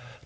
–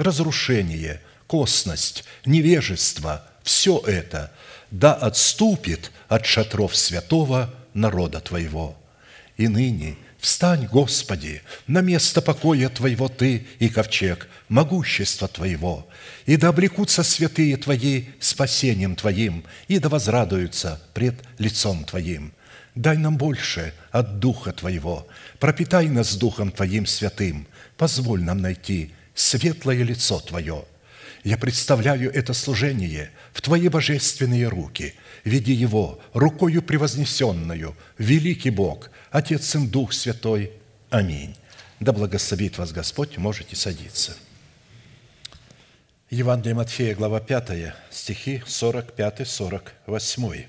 разрушение, косность, невежество – все это да отступит от шатров святого народа Твоего. И ныне встань, Господи, на место покоя Твоего Ты и ковчег, могущества Твоего, и да облекутся святые Твои спасением Твоим, и да возрадуются пред лицом Твоим. Дай нам больше от Духа Твоего, пропитай нас Духом Твоим святым, позволь нам найти светлое лицо Твое. Я представляю это служение в Твои божественные руки. Веди его рукою превознесенную, великий Бог, Отец и Дух Святой. Аминь. Да благословит вас Господь, можете садиться. Евангелие Матфея, глава 5, стихи 45-48.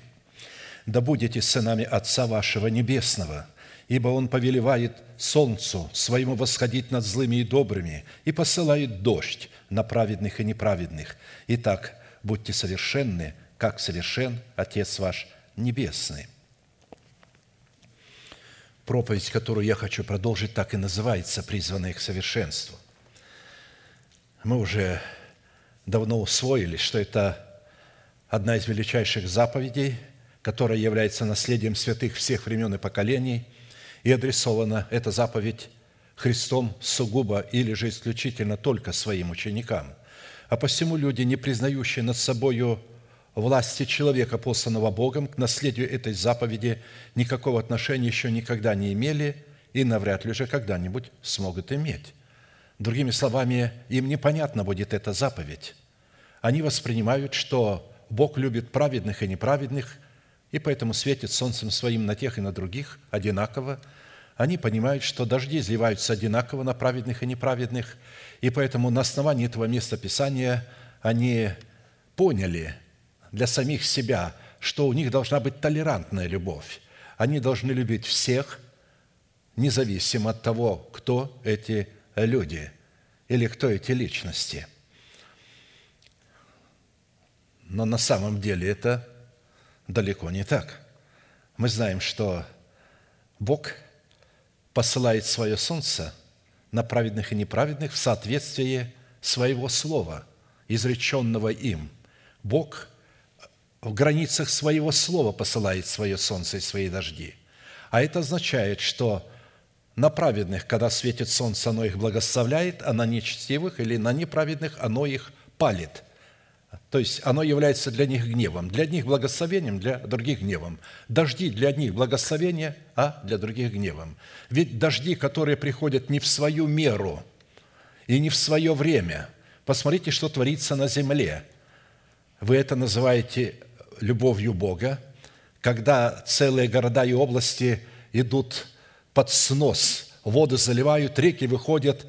«Да будете сынами Отца вашего Небесного, ибо Он повелевает солнцу своему восходить над злыми и добрыми и посылает дождь на праведных и неправедных. Итак, будьте совершенны, как совершен Отец ваш Небесный». Проповедь, которую я хочу продолжить, так и называется «Призванные к совершенству». Мы уже давно усвоили, что это одна из величайших заповедей, которая является наследием святых всех времен и поколений – и адресована эта заповедь Христом сугубо или же исключительно только своим ученикам. А посему люди, не признающие над собою власти человека, посланного Богом, к наследию этой заповеди никакого отношения еще никогда не имели и навряд ли же когда-нибудь смогут иметь. Другими словами, им непонятна будет эта заповедь. Они воспринимают, что Бог любит праведных и неправедных, и поэтому светит солнцем своим на тех и на других одинаково. Они понимают, что дожди изливаются одинаково на праведных и неправедных, и поэтому на основании этого места Писания они поняли для самих себя, что у них должна быть толерантная любовь. Они должны любить всех, независимо от того, кто эти люди или кто эти личности. Но на самом деле это далеко не так. Мы знаем, что Бог посылает свое солнце на праведных и неправедных в соответствии своего слова, изреченного им. Бог в границах своего слова посылает свое солнце и свои дожди. А это означает, что на праведных, когда светит солнце, оно их благословляет, а на нечестивых или на неправедных оно их палит – то есть оно является для них гневом. Для одних благословением, для других гневом. Дожди для одних благословение, а для других гневом. Ведь дожди, которые приходят не в свою меру и не в свое время. Посмотрите, что творится на земле. Вы это называете любовью Бога, когда целые города и области идут под снос, воды заливают, реки выходят,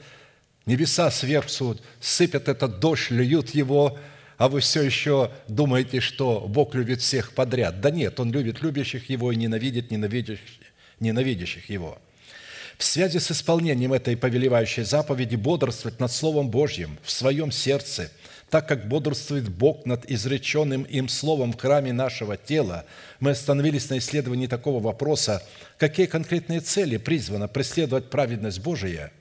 небеса сверху сыпят этот дождь, льют его – а вы все еще думаете, что Бог любит всех подряд. Да нет, Он любит любящих Его и ненавидит ненавидящих, Его. В связи с исполнением этой повелевающей заповеди бодрствовать над Словом Божьим в своем сердце, так как бодрствует Бог над изреченным им Словом в храме нашего тела, мы остановились на исследовании такого вопроса, какие конкретные цели призвано преследовать праведность Божия,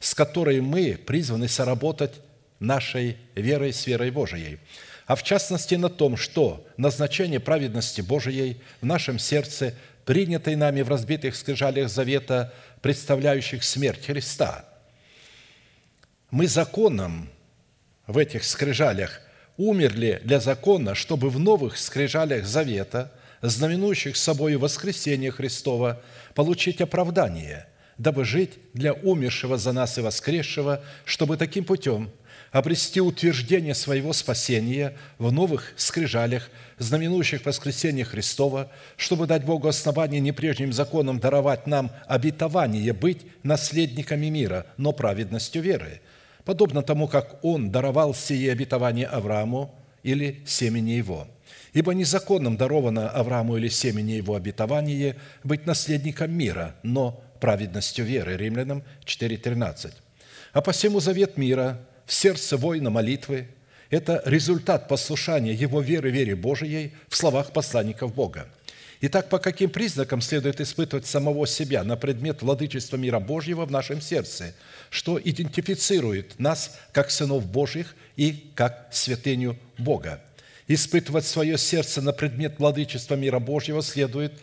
с которой мы призваны соработать нашей верой с верой Божией, а в частности на том, что назначение праведности Божией в нашем сердце, принятой нами в разбитых скрижалях завета, представляющих смерть Христа. Мы законом в этих скрижалях умерли для закона, чтобы в новых скрижалях завета, знаменующих собой воскресение Христова, получить оправдание, дабы жить для умершего за нас и воскресшего, чтобы таким путем обрести утверждение своего спасения в новых скрижалях, знаменующих воскресение Христова, чтобы дать Богу основание не прежним законом даровать нам обетование быть наследниками мира, но праведностью веры – подобно тому, как Он даровал сие обетование Аврааму или семени его. Ибо незаконным даровано Аврааму или семени его обетование быть наследником мира, но праведностью веры. Римлянам 4.13. А посему завет мира в сердце воина молитвы – это результат послушания его веры вере Божией в словах посланников Бога – Итак, по каким признакам следует испытывать самого себя на предмет владычества мира Божьего в нашем сердце, что идентифицирует нас как сынов Божьих и как святыню Бога? Испытывать свое сердце на предмет владычества мира Божьего следует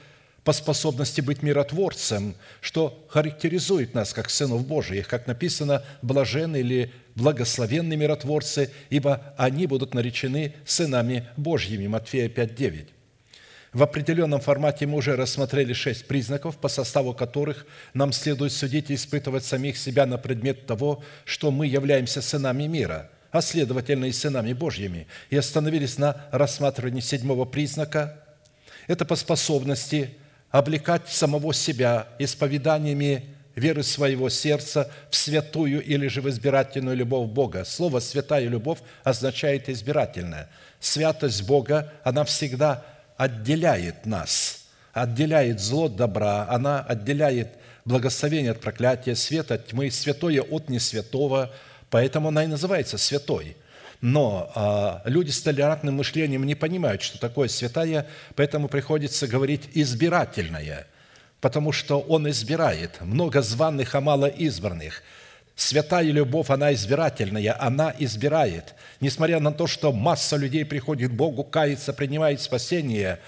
по способности быть миротворцем, что характеризует нас как сынов Божьих, как написано «блаженны» или «благословенны миротворцы, ибо они будут наречены сынами Божьими» Матфея 5, 9. В определенном формате мы уже рассмотрели шесть признаков, по составу которых нам следует судить и испытывать самих себя на предмет того, что мы являемся сынами мира, а следовательно и сынами Божьими, и остановились на рассматривании седьмого признака. Это по способности облекать самого себя исповеданиями веры своего сердца в святую или же в избирательную любовь Бога. Слово «святая любовь» означает «избирательная». Святость Бога, она всегда отделяет нас, отделяет зло от добра, она отделяет благословение от проклятия, свет от тьмы, святое от несвятого, поэтому она и называется святой. Но а, люди с толерантным мышлением не понимают, что такое святая, поэтому приходится говорить избирательная, потому что Он избирает. Много званных, а мало избранных – Святая любовь, она избирательная, она избирает. Несмотря на то, что масса людей приходит к Богу, кается, принимает спасение,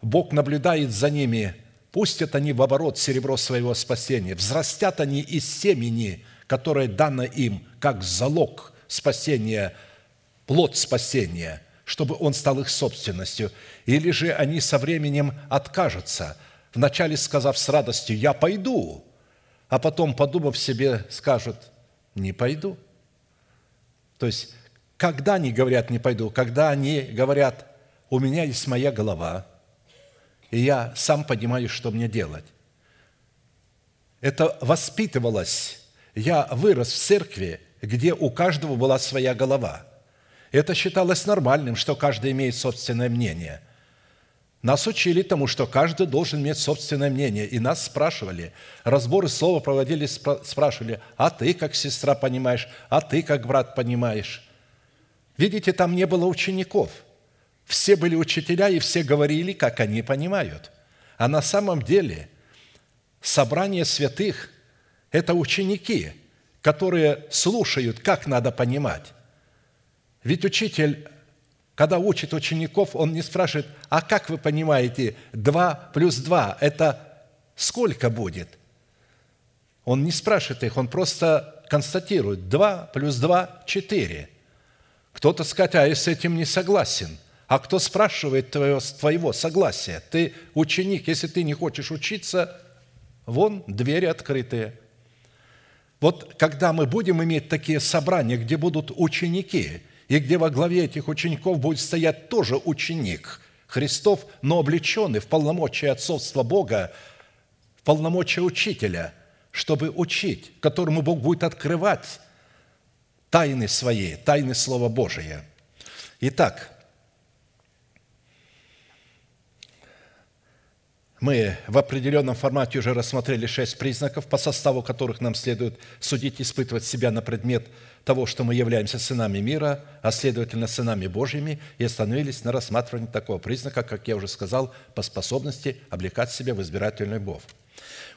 Бог наблюдает за ними, пустят они в оборот серебро своего спасения, взрастят они из семени, которое дано им как залог спасения, плод спасения, чтобы он стал их собственностью. Или же они со временем откажутся, вначале сказав с радостью «я пойду», а потом, подумав себе, скажут – не пойду. То есть, когда они говорят «не пойду», когда они говорят «у меня есть моя голова», и я сам понимаю, что мне делать. Это воспитывалось. Я вырос в церкви, где у каждого была своя голова. Это считалось нормальным, что каждый имеет собственное мнение – нас учили тому, что каждый должен иметь собственное мнение. И нас спрашивали, разборы слова проводили, спрашивали, а ты как сестра понимаешь, а ты как брат понимаешь. Видите, там не было учеников. Все были учителя, и все говорили, как они понимают. А на самом деле собрание святых – это ученики, которые слушают, как надо понимать. Ведь учитель когда учит учеников, он не спрашивает, а как вы понимаете, 2 плюс 2 – это сколько будет? Он не спрашивает их, он просто констатирует, 2 плюс 2 – 4. Кто-то скажет, а я с этим не согласен. А кто спрашивает твоего, твоего согласия? Ты ученик, если ты не хочешь учиться, вон двери открытые. Вот когда мы будем иметь такие собрания, где будут ученики – и где во главе этих учеников будет стоять тоже ученик Христов, но облеченный в полномочия отцовства Бога, в полномочия учителя, чтобы учить, которому Бог будет открывать тайны свои, тайны Слова Божия. Итак, Мы в определенном формате уже рассмотрели шесть признаков, по составу которых нам следует судить испытывать себя на предмет того, что мы являемся сынами мира, а следовательно сынами Божьими, и остановились на рассматривании такого признака, как я уже сказал, по способности облекать себя в избирательную любовь.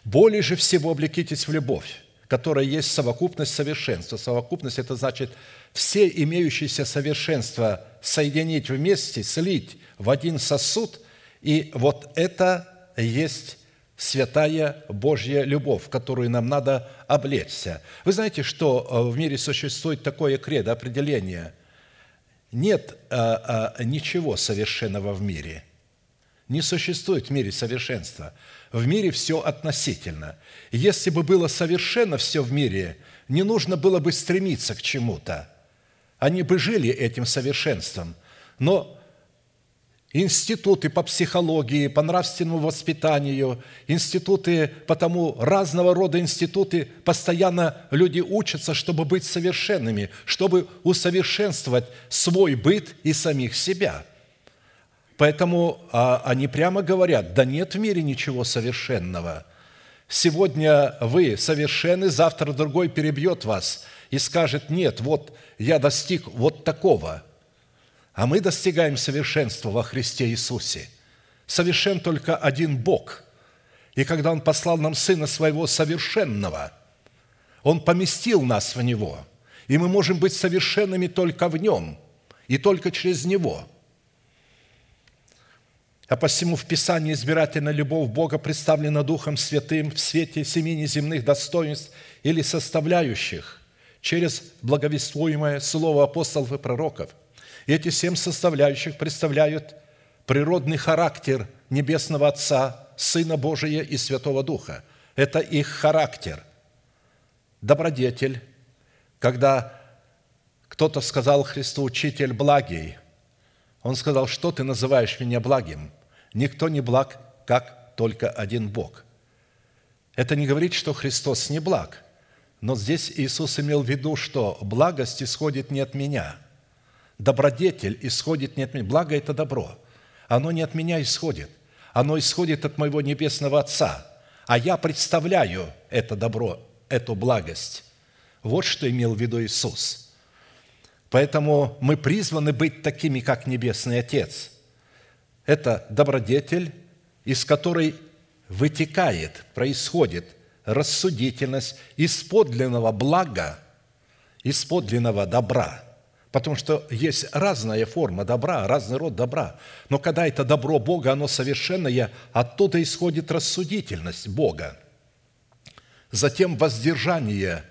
Более же всего облекитесь в любовь, которая есть совокупность совершенства. Совокупность – это значит все имеющиеся совершенства соединить вместе, слить в один сосуд, и вот это есть святая Божья любовь, которую нам надо облечься. Вы знаете, что э, в мире существует такое кредо, определение. Нет а, а, ничего совершенного в мире. Не существует в мире совершенства. В мире все относительно. Если бы было совершенно все в мире, не нужно было бы стремиться к чему-то. Они бы жили этим совершенством. Но институты по психологии, по нравственному воспитанию, институты, потому разного рода институты, постоянно люди учатся, чтобы быть совершенными, чтобы усовершенствовать свой быт и самих себя. Поэтому а, они прямо говорят, да нет в мире ничего совершенного. Сегодня вы совершенны, завтра другой перебьет вас и скажет, нет, вот я достиг вот такого – а мы достигаем совершенства во Христе Иисусе. Совершен только один Бог. И когда Он послал нам Сына Своего совершенного, Он поместил нас в Него. И мы можем быть совершенными только в Нем и только через Него. А посему в Писании избирательная любовь Бога представлена Духом Святым в свете семи неземных достоинств или составляющих через благовествуемое слово апостолов и пророков – эти семь составляющих представляют природный характер Небесного Отца, Сына Божия и Святого Духа. Это их характер. Добродетель, когда кто-то сказал Христу, «Учитель благий», он сказал, «Что ты называешь меня благим? Никто не благ, как только один Бог». Это не говорит, что Христос не благ, но здесь Иисус имел в виду, что благость исходит не от меня – Добродетель исходит не от меня. Благо – это добро. Оно не от меня исходит. Оно исходит от моего Небесного Отца. А я представляю это добро, эту благость. Вот что имел в виду Иисус. Поэтому мы призваны быть такими, как Небесный Отец. Это добродетель, из которой вытекает, происходит рассудительность из подлинного блага, из подлинного добра – Потому что есть разная форма добра, разный род добра. Но когда это добро Бога, оно совершенное, оттуда исходит рассудительность Бога. Затем воздержание.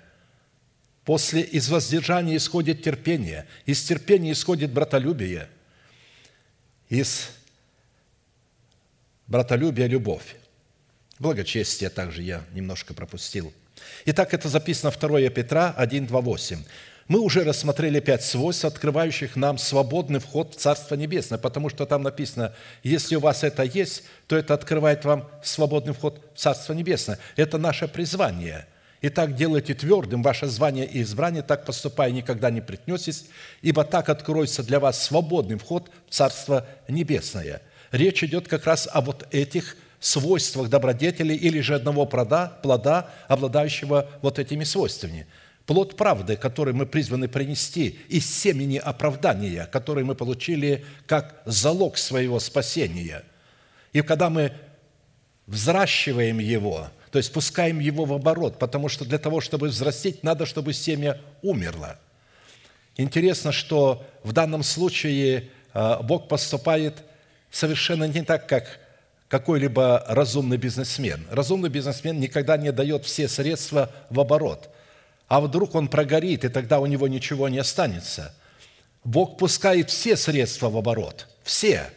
После из воздержания исходит терпение. Из терпения исходит братолюбие. Из братолюбия – любовь. Благочестие также я немножко пропустил. Итак, это записано 2 Петра 1, 2, 8. Мы уже рассмотрели пять свойств, открывающих нам свободный вход в Царство Небесное, потому что там написано, если у вас это есть, то это открывает вам свободный вход в Царство Небесное. Это наше призвание. И так делайте твердым ваше звание и избрание, так поступая никогда не притнетесь, ибо так откроется для вас свободный вход в Царство Небесное. Речь идет как раз о вот этих свойствах добродетели или же одного плода, плода обладающего вот этими свойствами – плод правды, который мы призваны принести из семени оправдания, который мы получили как залог своего спасения. И когда мы взращиваем его, то есть пускаем его в оборот, потому что для того, чтобы взрастить, надо, чтобы семя умерло. Интересно, что в данном случае а, Бог поступает совершенно не так, как какой-либо разумный бизнесмен. Разумный бизнесмен никогда не дает все средства в оборот – а вдруг он прогорит, и тогда у него ничего не останется. Бог пускает все средства в оборот, все,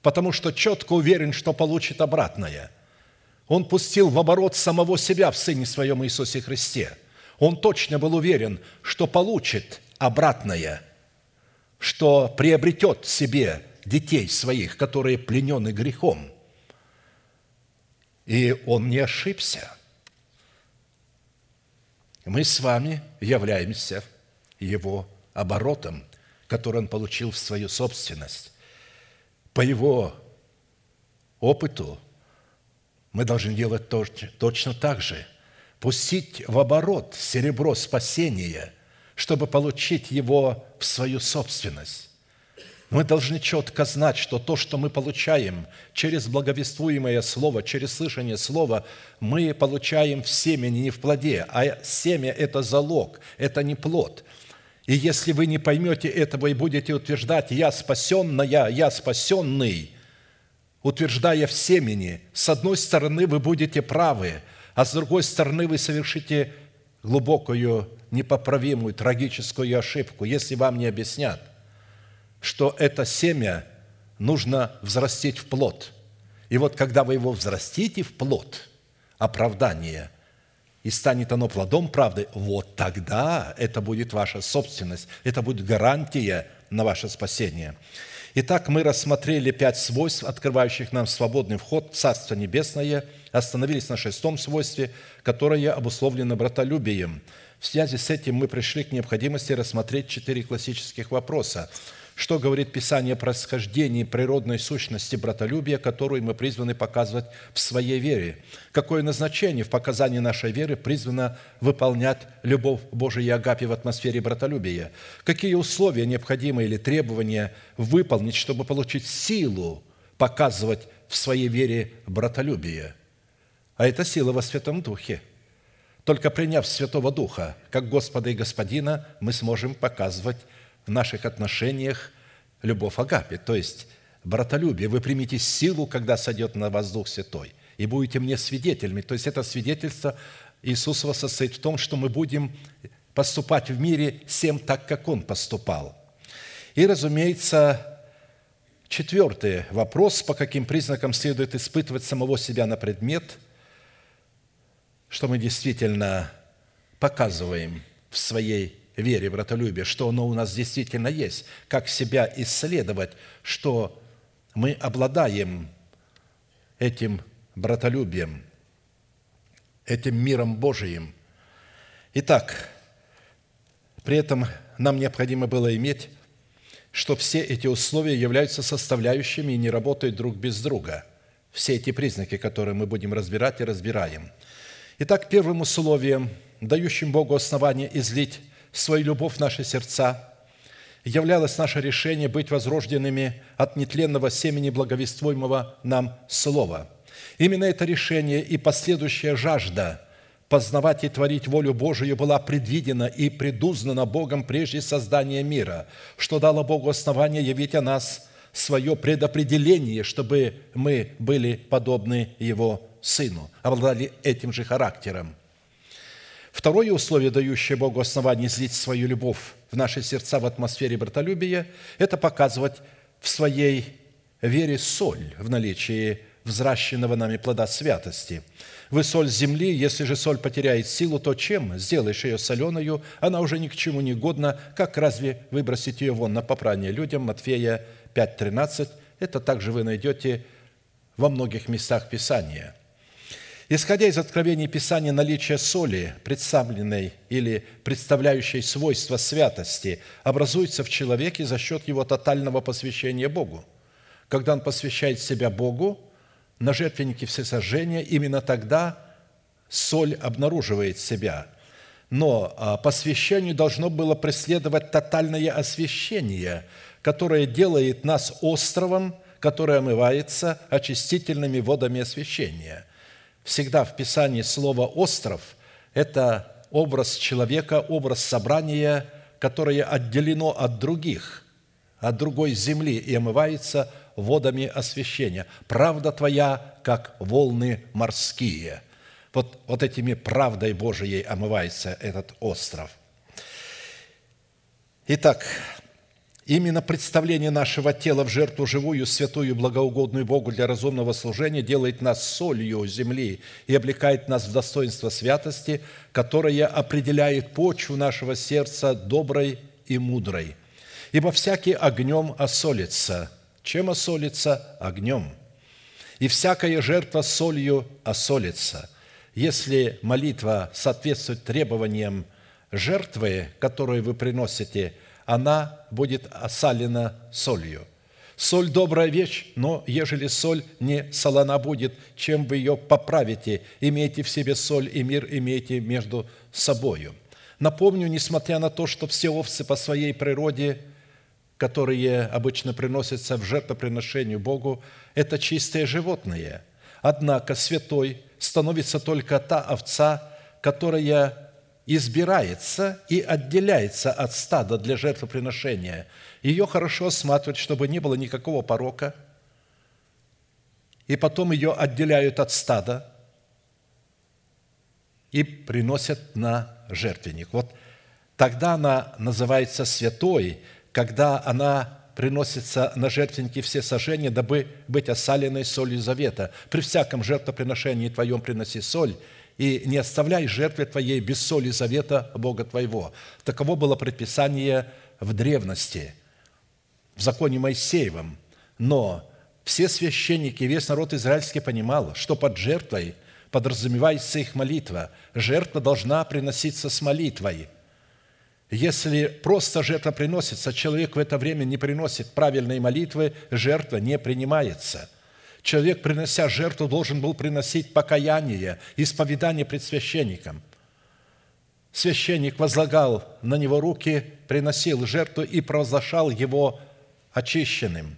потому что четко уверен, что получит обратное. Он пустил в оборот самого себя в Сыне Своем Иисусе Христе. Он точно был уверен, что получит обратное, что приобретет себе детей своих, которые пленены грехом. И он не ошибся – мы с вами являемся его оборотом, который он получил в свою собственность. По его опыту мы должны делать точно так же. Пустить в оборот серебро спасения, чтобы получить его в свою собственность. Мы должны четко знать, что то, что мы получаем через благовествуемое Слово, через слышание Слова, мы получаем в семени, не в плоде, а семя – это залог, это не плод. И если вы не поймете этого и будете утверждать «я спасенная, я спасенный», утверждая в семени, с одной стороны вы будете правы, а с другой стороны вы совершите глубокую, непоправимую, трагическую ошибку, если вам не объяснят, что это семя нужно взрастить в плод. И вот когда вы его взрастите в плод, оправдание, и станет оно плодом правды, вот тогда это будет ваша собственность, это будет гарантия на ваше спасение. Итак, мы рассмотрели пять свойств, открывающих нам свободный вход в Царство Небесное, остановились на шестом свойстве, которое обусловлено братолюбием. В связи с этим мы пришли к необходимости рассмотреть четыре классических вопроса – что говорит Писание о происхождении природной сущности братолюбия, которую мы призваны показывать в своей вере? Какое назначение в показании нашей веры призвано выполнять любовь Божия и Агапи в атмосфере братолюбия? Какие условия необходимы или требования выполнить, чтобы получить силу показывать в своей вере братолюбие? А это сила во Святом Духе – только приняв Святого Духа как Господа и Господина, мы сможем показывать в наших отношениях любовь Агапи, то есть братолюбие. Вы примите силу, когда сойдет на вас Дух Святой, и будете мне свидетелями. То есть это свидетельство Иисусова состоит в том, что мы будем поступать в мире всем так, как Он поступал. И, разумеется, четвертый вопрос, по каким признакам следует испытывать самого себя на предмет, что мы действительно показываем в своей вере, братолюбие, что оно у нас действительно есть, как себя исследовать, что мы обладаем этим братолюбием, этим миром Божиим. Итак, при этом нам необходимо было иметь, что все эти условия являются составляющими и не работают друг без друга. Все эти признаки, которые мы будем разбирать и разбираем. Итак, первым условием, дающим Богу основание излить свою любовь в наши сердца, являлось наше решение быть возрожденными от нетленного семени благовествуемого нам Слова. Именно это решение и последующая жажда познавать и творить волю Божию была предвидена и предузнана Богом прежде создания мира, что дало Богу основание явить о нас свое предопределение, чтобы мы были подобны Его Сыну, обладали этим же характером – Второе условие, дающее Богу основание излить свою любовь в наши сердца в атмосфере братолюбия, это показывать в своей вере соль в наличии взращенного нами плода святости. Вы соль земли, если же соль потеряет силу, то чем сделаешь ее соленую? Она уже ни к чему не годна, как разве выбросить ее вон на попрание людям? Матфея 5.13. Это также вы найдете во многих местах Писания – Исходя из откровений Писания, наличие соли, представленной или представляющей свойства святости, образуется в человеке за счет его тотального посвящения Богу. Когда он посвящает себя Богу, на жертвеннике всесожжения, именно тогда соль обнаруживает себя. Но а, посвящению должно было преследовать тотальное освящение, которое делает нас островом, который омывается очистительными водами освящения – Всегда в Писании слово «остров» – это образ человека, образ собрания, которое отделено от других, от другой земли и омывается водами освящения. Правда твоя, как волны морские. Вот, вот этими правдой Божией омывается этот остров. Итак, Именно представление нашего тела в жертву живую, святую, благоугодную Богу для разумного служения делает нас солью земли и облекает нас в достоинство святости, которое определяет почву нашего сердца доброй и мудрой. Ибо всякий огнем осолится. Чем осолится? Огнем. И всякая жертва солью осолится. Если молитва соответствует требованиям жертвы, которую вы приносите – она будет осалена солью. Соль – добрая вещь, но ежели соль не солона будет, чем вы ее поправите? Имейте в себе соль и мир имейте между собою. Напомню, несмотря на то, что все овцы по своей природе, которые обычно приносятся в жертвоприношению Богу, это чистые животные. Однако святой становится только та овца, которая избирается и отделяется от стада для жертвоприношения. Ее хорошо осматривать, чтобы не было никакого порока, и потом ее отделяют от стада и приносят на жертвенник. Вот тогда она называется святой, когда она приносится на жертвенники все сожжения, дабы быть осаленной солью завета. При всяком жертвоприношении твоем приноси соль, и не оставляй жертвы твоей без соли завета Бога твоего. Таково было предписание в древности, в законе Моисеевом. Но все священники, весь народ израильский понимал, что под жертвой подразумевается их молитва. Жертва должна приноситься с молитвой – если просто жертва приносится, человек в это время не приносит правильной молитвы, жертва не принимается. Человек, принося жертву, должен был приносить покаяние, исповедание пред священником. Священник возлагал на него руки, приносил жертву и провозглашал его очищенным.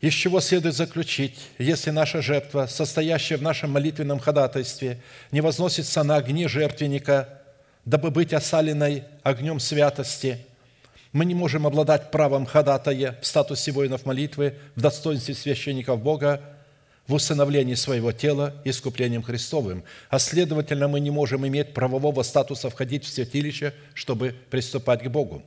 Из чего следует заключить, если наша жертва, состоящая в нашем молитвенном ходатайстве, не возносится на огне жертвенника – дабы быть осаленной огнем святости. Мы не можем обладать правом ходатая в статусе воинов молитвы, в достоинстве священников Бога, в усыновлении своего тела искуплением Христовым, а следовательно, мы не можем иметь правового статуса входить в святилище, чтобы приступать к Богу.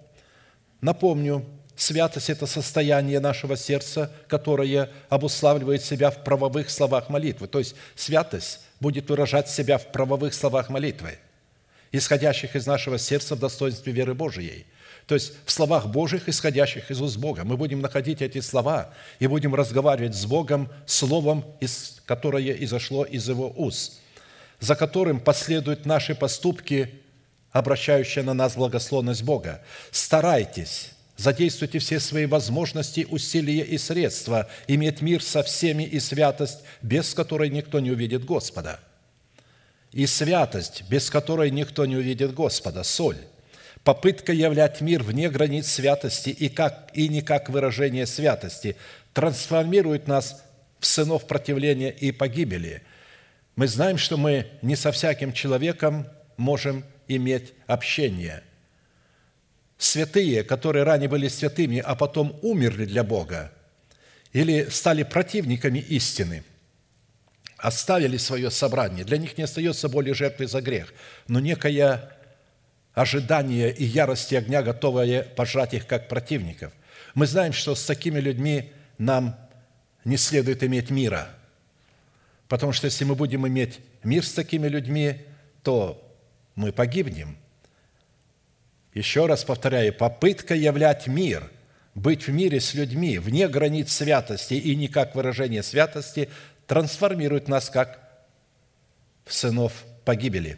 Напомню, святость – это состояние нашего сердца, которое обуславливает себя в правовых словах молитвы. То есть святость будет выражать себя в правовых словах молитвы – исходящих из нашего сердца в достоинстве веры Божией. То есть в словах Божьих, исходящих из уст Бога. Мы будем находить эти слова и будем разговаривать с Богом словом, которое изошло из Его уст, за которым последуют наши поступки, обращающие на нас благословность Бога. Старайтесь, задействуйте все свои возможности, усилия и средства, иметь мир со всеми и святость, без которой никто не увидит Господа – и святость, без которой никто не увидит Господа, соль. Попытка являть мир вне границ святости и, как, и не как выражение святости трансформирует нас в сынов противления и погибели. Мы знаем, что мы не со всяким человеком можем иметь общение. Святые, которые ранее были святыми, а потом умерли для Бога, или стали противниками истины – оставили свое собрание. Для них не остается более жертвы за грех, но некое ожидание и ярости огня, готовое пожать их как противников. Мы знаем, что с такими людьми нам не следует иметь мира, потому что если мы будем иметь мир с такими людьми, то мы погибнем. Еще раз повторяю, попытка являть мир, быть в мире с людьми, вне границ святости и не как выражение святости, трансформирует нас как сынов погибели.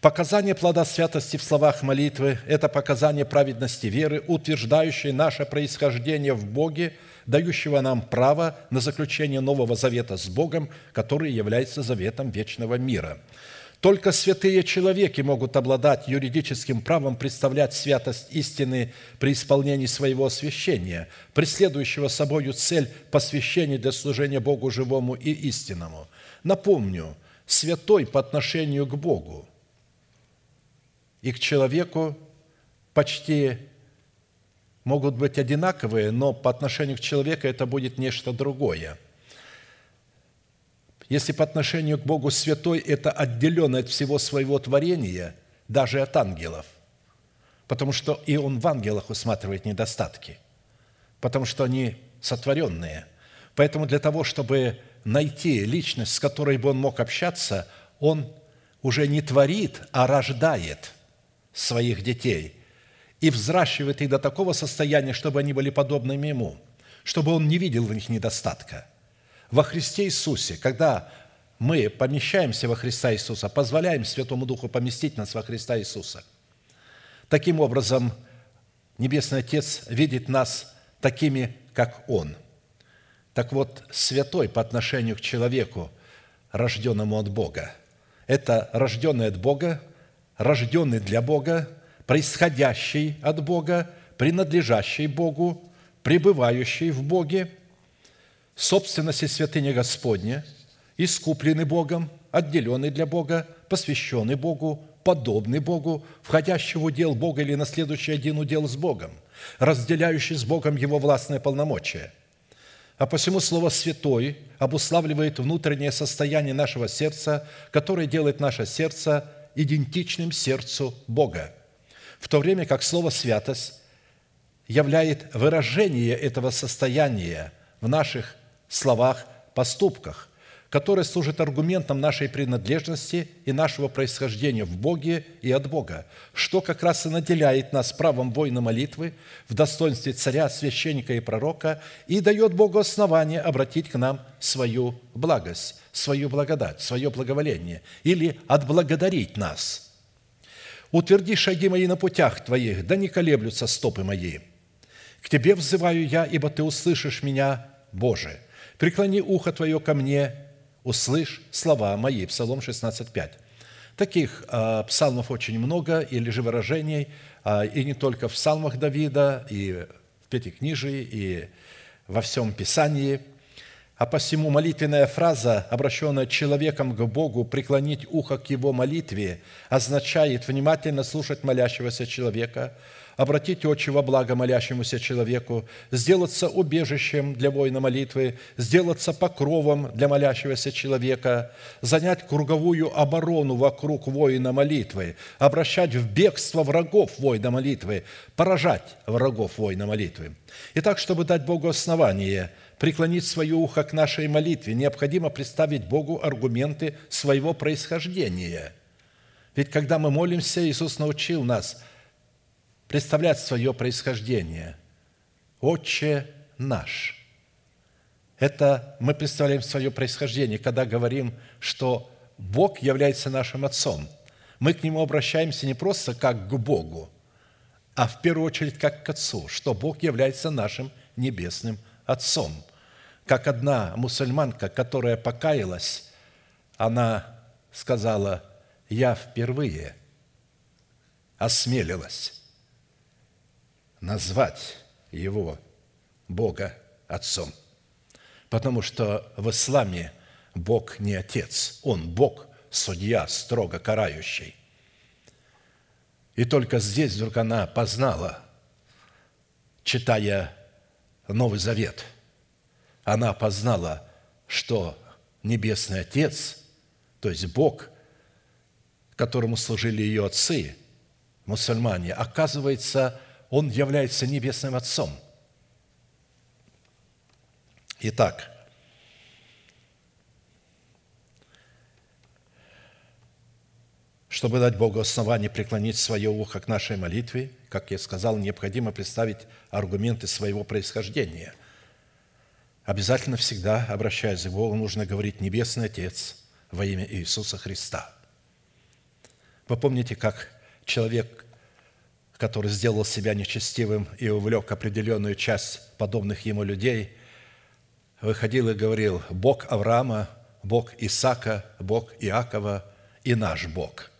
Показание плода святости в словах молитвы – это показание праведности веры, утверждающей наше происхождение в Боге, дающего нам право на заключение нового завета с Богом, который является заветом вечного мира – только святые человеки могут обладать юридическим правом представлять святость истины при исполнении своего освящения, преследующего собою цель посвящения для служения Богу живому и истинному. Напомню, святой по отношению к Богу и к человеку почти могут быть одинаковые, но по отношению к человеку это будет нечто другое – если по отношению к Богу святой – это отделенный от всего своего творения, даже от ангелов, потому что и Он в ангелах усматривает недостатки, потому что они сотворенные. Поэтому для того, чтобы найти личность, с которой бы Он мог общаться, Он уже не творит, а рождает своих детей и взращивает их до такого состояния, чтобы они были подобными Ему, чтобы Он не видел в них недостатка – во Христе Иисусе, когда мы помещаемся во Христа Иисуса, позволяем Святому Духу поместить нас во Христа Иисуса. Таким образом, Небесный Отец видит нас такими, как Он. Так вот, святой по отношению к человеку, рожденному от Бога, это рожденный от Бога, рожденный для Бога, происходящий от Бога, принадлежащий Богу, пребывающий в Боге – собственности святыни Господня, искупленный Богом, отделенный для Бога, посвященный Богу, подобный Богу, входящий в удел Бога или наследующий один удел с Богом, разделяющий с Богом Его властное полномочие. А посему слово «святой» обуславливает внутреннее состояние нашего сердца, которое делает наше сердце идентичным сердцу Бога, в то время как слово «святость» являет выражение этого состояния в наших словах, поступках, которое служит аргументом нашей принадлежности и нашего происхождения в Боге и от Бога, что как раз и наделяет нас правом воина молитвы в достоинстве царя, священника и пророка и дает Богу основание обратить к нам свою благость, свою благодать, свое благоволение или отблагодарить нас. «Утверди шаги мои на путях твоих, да не колеблются стопы мои. К тебе взываю я, ибо ты услышишь меня, Боже. Преклони ухо твое ко мне, услышь слова мои». Псалом 16,5. Таких э, псалмов очень много, или же выражений, э, и не только в псалмах Давида, и в Пятикнижии, и во всем Писании. А посему молитвенная фраза, обращенная человеком к Богу, преклонить ухо к его молитве, означает внимательно слушать молящегося человека – обратить очи во благо молящемуся человеку, сделаться убежищем для воина молитвы, сделаться покровом для молящегося человека, занять круговую оборону вокруг воина молитвы, обращать в бегство врагов воина молитвы, поражать врагов воина молитвы. Итак, чтобы дать Богу основание преклонить свое ухо к нашей молитве, необходимо представить Богу аргументы своего происхождения. Ведь когда мы молимся, Иисус научил нас – представлять свое происхождение. «Отче наш». Это мы представляем свое происхождение, когда говорим, что Бог является нашим Отцом. Мы к Нему обращаемся не просто как к Богу, а в первую очередь как к Отцу, что Бог является нашим небесным Отцом. Как одна мусульманка, которая покаялась, она сказала, я впервые осмелилась назвать его Бога Отцом. Потому что в исламе Бог не Отец, Он Бог, судья, строго карающий. И только здесь вдруг она познала, читая Новый Завет, она познала, что Небесный Отец, то есть Бог, которому служили ее отцы, мусульмане, оказывается, он является Небесным Отцом. Итак, чтобы дать Богу основание преклонить свое ухо к нашей молитве, как я сказал, необходимо представить аргументы своего происхождения. Обязательно всегда, обращаясь к Богу, нужно говорить «Небесный Отец» во имя Иисуса Христа. Вы помните, как человек который сделал себя нечестивым и увлек определенную часть подобных ему людей, выходил и говорил, Бог Авраама, Бог Исаака, Бог Иакова и наш Бог.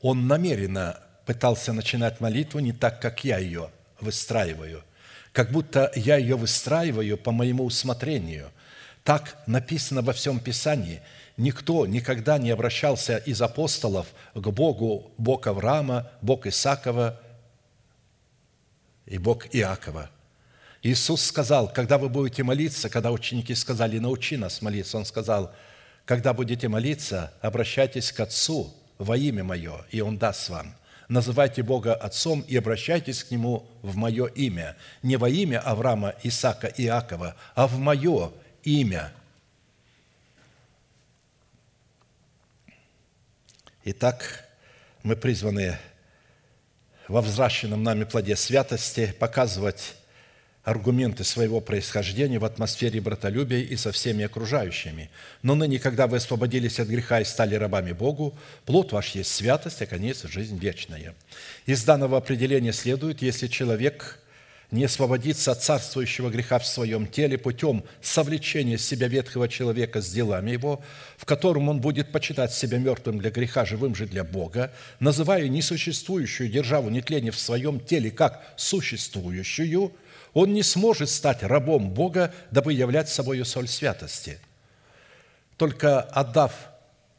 Он намеренно пытался начинать молитву не так, как я ее выстраиваю, как будто я ее выстраиваю по моему усмотрению. Так написано во всем Писании. Никто никогда не обращался из апостолов к Богу, Бог Авраама, Бог Исакова и Бог Иакова. Иисус сказал, когда вы будете молиться, когда ученики сказали, научи нас молиться, Он сказал, когда будете молиться, обращайтесь к Отцу во имя Мое, и Он даст вам. Называйте Бога Отцом и обращайтесь к Нему в Мое имя. Не во имя Авраама, Исаака и Иакова, а в Мое имя. Итак, мы призваны во взращенном нами плоде святости показывать аргументы своего происхождения в атмосфере братолюбия и со всеми окружающими. Но ныне, когда вы освободились от греха и стали рабами Богу, плод ваш есть святость, а конец – жизнь вечная. Из данного определения следует, если человек не освободиться от царствующего греха в своем теле путем совлечения себя ветхого человека с делами его, в котором он будет почитать себя мертвым для греха, живым же для Бога, называя несуществующую державу нетления в своем теле как существующую, он не сможет стать рабом Бога, дабы являть собою соль святости. Только отдав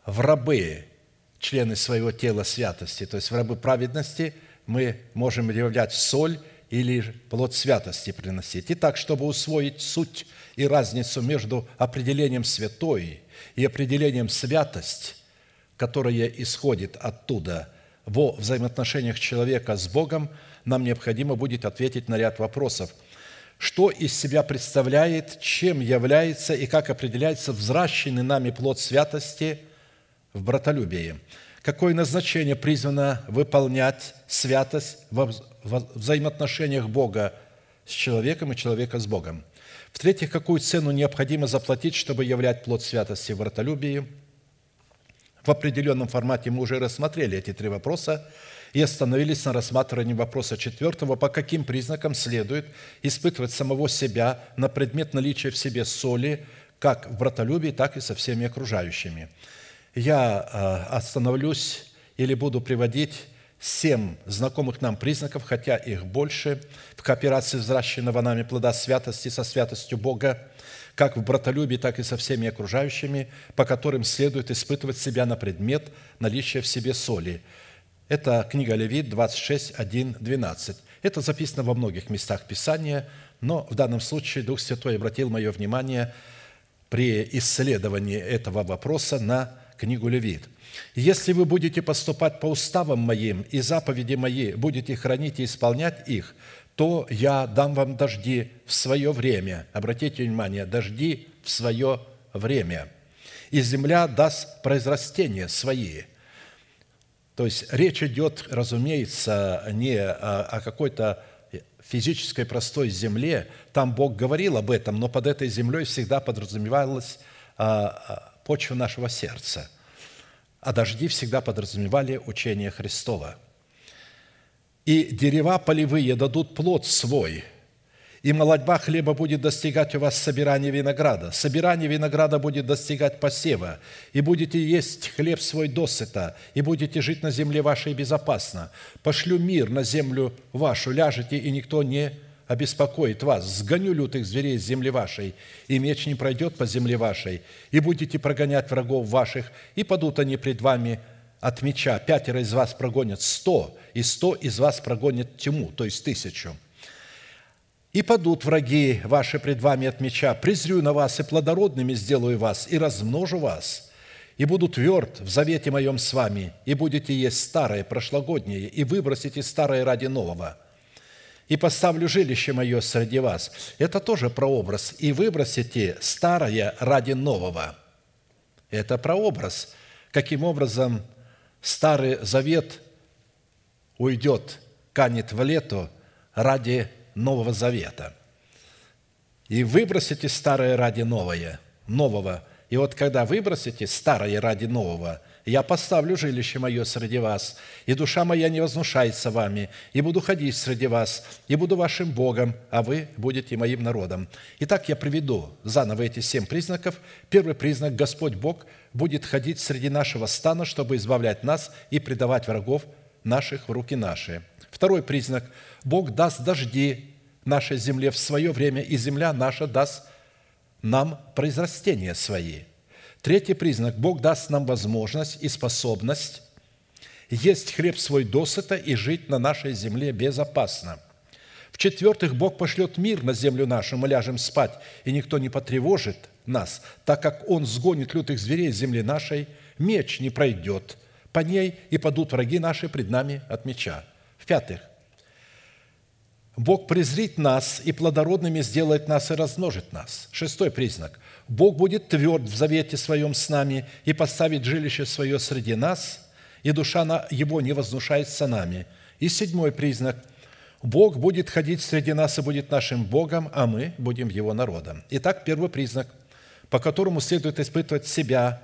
в рабы члены своего тела святости, то есть в рабы праведности, мы можем являть соль или плод святости приносить. Итак, чтобы усвоить суть и разницу между определением «святой» и определением «святость», которое исходит оттуда во взаимоотношениях человека с Богом, нам необходимо будет ответить на ряд вопросов. Что из себя представляет, чем является и как определяется взращенный нами плод святости в братолюбии? Какое назначение призвано выполнять святость во взаимоотношениях Бога с человеком и человека с Богом? В-третьих, какую цену необходимо заплатить, чтобы являть плод святости в братолюбии? В определенном формате мы уже рассмотрели эти три вопроса и остановились на рассматривании вопроса четвертого, по каким признакам следует испытывать самого себя на предмет наличия в себе соли, как в братолюбии, так и со всеми окружающими. Я а, остановлюсь или буду приводить семь знакомых нам признаков, хотя их больше, в кооперации взращенного нами плода святости со святостью Бога, как в братолюбии, так и со всеми окружающими, по которым следует испытывать себя на предмет наличия в себе соли. Это книга Левит 26, 1, 12. Это записано во многих местах Писания, но в данном случае Дух Святой обратил мое внимание при исследовании этого вопроса на книгу Левит – если вы будете поступать по уставам моим и заповеди мои, будете хранить и исполнять их, то я дам вам дожди в свое время. Обратите внимание, дожди в свое время. И земля даст произрастения свои. То есть речь идет, разумеется, не о какой-то физической простой земле. Там Бог говорил об этом, но под этой землей всегда подразумевалась а, а, почва нашего сердца – а дожди всегда подразумевали учение Христова. «И дерева полевые дадут плод свой, и молодьба хлеба будет достигать у вас собирания винограда. Собирание винограда будет достигать посева, и будете есть хлеб свой досыта, и будете жить на земле вашей безопасно. Пошлю мир на землю вашу, ляжете, и никто не обеспокоит вас. Сгоню лютых зверей с земли вашей, и меч не пройдет по земле вашей, и будете прогонять врагов ваших, и падут они пред вами от меча. Пятеро из вас прогонят сто, и сто из вас прогонят тьму, то есть тысячу. И падут враги ваши пред вами от меча. Презрю на вас и плодородными сделаю вас, и размножу вас, и буду тверд в завете моем с вами, и будете есть старое, прошлогоднее, и выбросите старое ради нового – и поставлю жилище мое среди вас». Это тоже прообраз. «И выбросите старое ради нового». Это прообраз. Каким образом Старый Завет уйдет, канет в лету ради Нового Завета. И выбросите старое ради новое, нового. И вот когда выбросите старое ради нового – я поставлю жилище мое среди вас, и душа моя не вознушается вами, и буду ходить среди вас, и буду вашим Богом, а вы будете моим народом». Итак, я приведу заново эти семь признаков. Первый признак – Господь Бог будет ходить среди нашего стана, чтобы избавлять нас и предавать врагов наших в руки наши. Второй признак – Бог даст дожди нашей земле в свое время, и земля наша даст нам произрастения свои – Третий признак. Бог даст нам возможность и способность есть хлеб свой досыта и жить на нашей земле безопасно. В-четвертых, Бог пошлет мир на землю нашу, мы ляжем спать, и никто не потревожит нас, так как Он сгонит лютых зверей с земли нашей, меч не пройдет по ней, и падут враги наши пред нами от меча. В-пятых, Бог презрит нас и плодородными сделает нас и размножит нас. Шестой признак. Бог будет тверд в завете своем с нами и поставит жилище свое среди нас, и душа его не вознушается нами. И седьмой признак. Бог будет ходить среди нас и будет нашим Богом, а мы будем Его народом. Итак, первый признак, по которому следует испытывать себя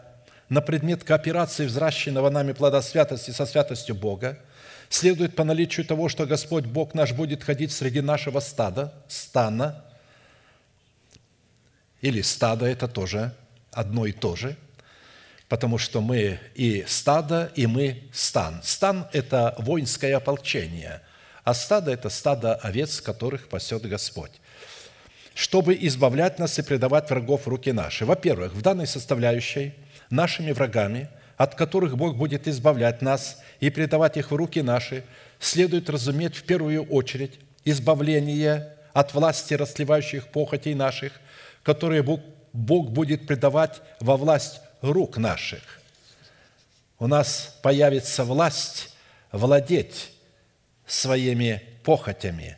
на предмет кооперации взращенного нами плода святости со святостью Бога – следует по наличию того, что Господь Бог наш будет ходить среди нашего стада, стана, или стада – это тоже одно и то же, потому что мы и стадо, и мы стан. Стан – это воинское ополчение, а стадо – это стадо овец, которых пасет Господь чтобы избавлять нас и предавать врагов в руки наши. Во-первых, в данной составляющей нашими врагами – от которых Бог будет избавлять нас и предавать их в руки наши, следует разуметь в первую очередь избавление от власти расливающих похотей наших, которые Бог, будет предавать во власть рук наших. У нас появится власть владеть своими похотями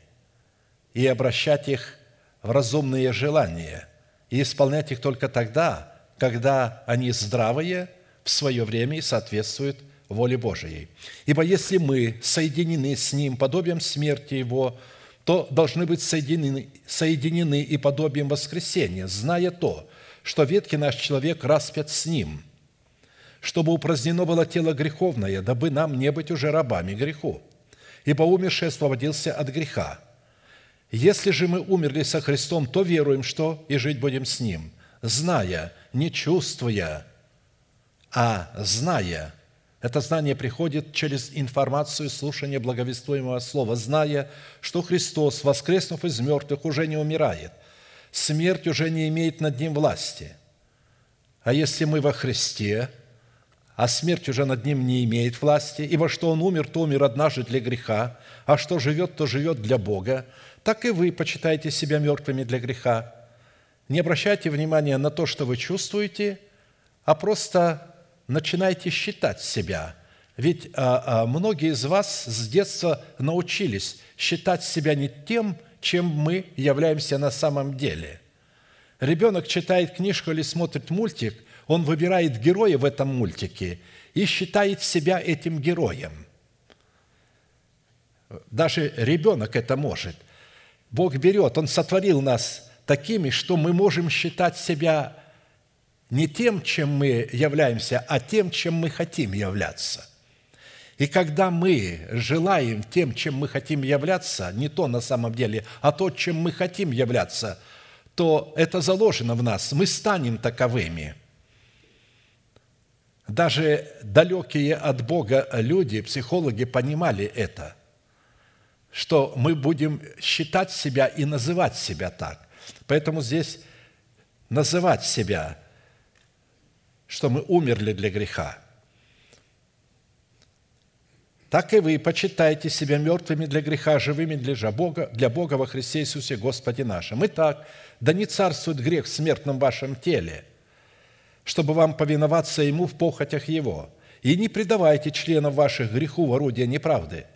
и обращать их в разумные желания и исполнять их только тогда, когда они здравые в свое время и соответствуют воле Божией. Ибо если мы соединены с Ним подобием смерти Его, то должны быть соединены, соединены и подобием воскресения, зная то, что ветхий наш человек распят с Ним, чтобы упразднено было тело греховное, дабы нам не быть уже рабами греху. Ибо умерший освободился от греха. Если же мы умерли со Христом, то веруем, что и жить будем с Ним, зная, не чувствуя, а зная – это знание приходит через информацию слушания благовествуемого слова, зная, что Христос, воскреснув из мертвых, уже не умирает. Смерть уже не имеет над ним власти. А если мы во Христе, а смерть уже над ним не имеет власти, ибо что он умер, то умер однажды для греха, а что живет, то живет для Бога, так и вы почитаете себя мертвыми для греха. Не обращайте внимания на то, что вы чувствуете, а просто начинайте считать себя. Ведь а, а, многие из вас с детства научились считать себя не тем, чем мы являемся на самом деле. Ребенок читает книжку или смотрит мультик, он выбирает героя в этом мультике и считает себя этим героем. Даже ребенок это может. Бог берет, Он сотворил нас такими, что мы можем считать себя не тем, чем мы являемся, а тем, чем мы хотим являться. И когда мы желаем тем, чем мы хотим являться, не то на самом деле, а то, чем мы хотим являться, то это заложено в нас, мы станем таковыми. Даже далекие от Бога люди, психологи понимали это, что мы будем считать себя и называть себя так. Поэтому здесь называть себя – что мы умерли для греха. Так и вы почитайте себя мертвыми для греха, живыми для Бога, для Бога во Христе Иисусе Господе нашем. Итак, да не царствует грех в смертном вашем теле, чтобы вам повиноваться Ему в похотях Его. И не предавайте членов ваших греху в орудие неправды,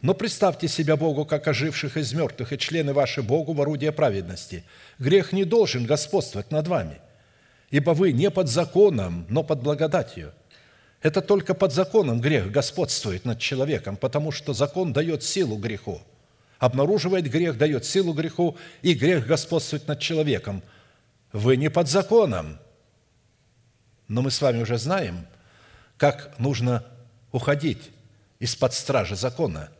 но представьте себя Богу, как оживших из мертвых, и члены ваши Богу в орудие праведности. Грех не должен господствовать над вами – ибо вы не под законом, но под благодатью. Это только под законом грех господствует над человеком, потому что закон дает силу греху. Обнаруживает грех, дает силу греху, и грех господствует над человеком. Вы не под законом. Но мы с вами уже знаем, как нужно уходить из-под стражи закона.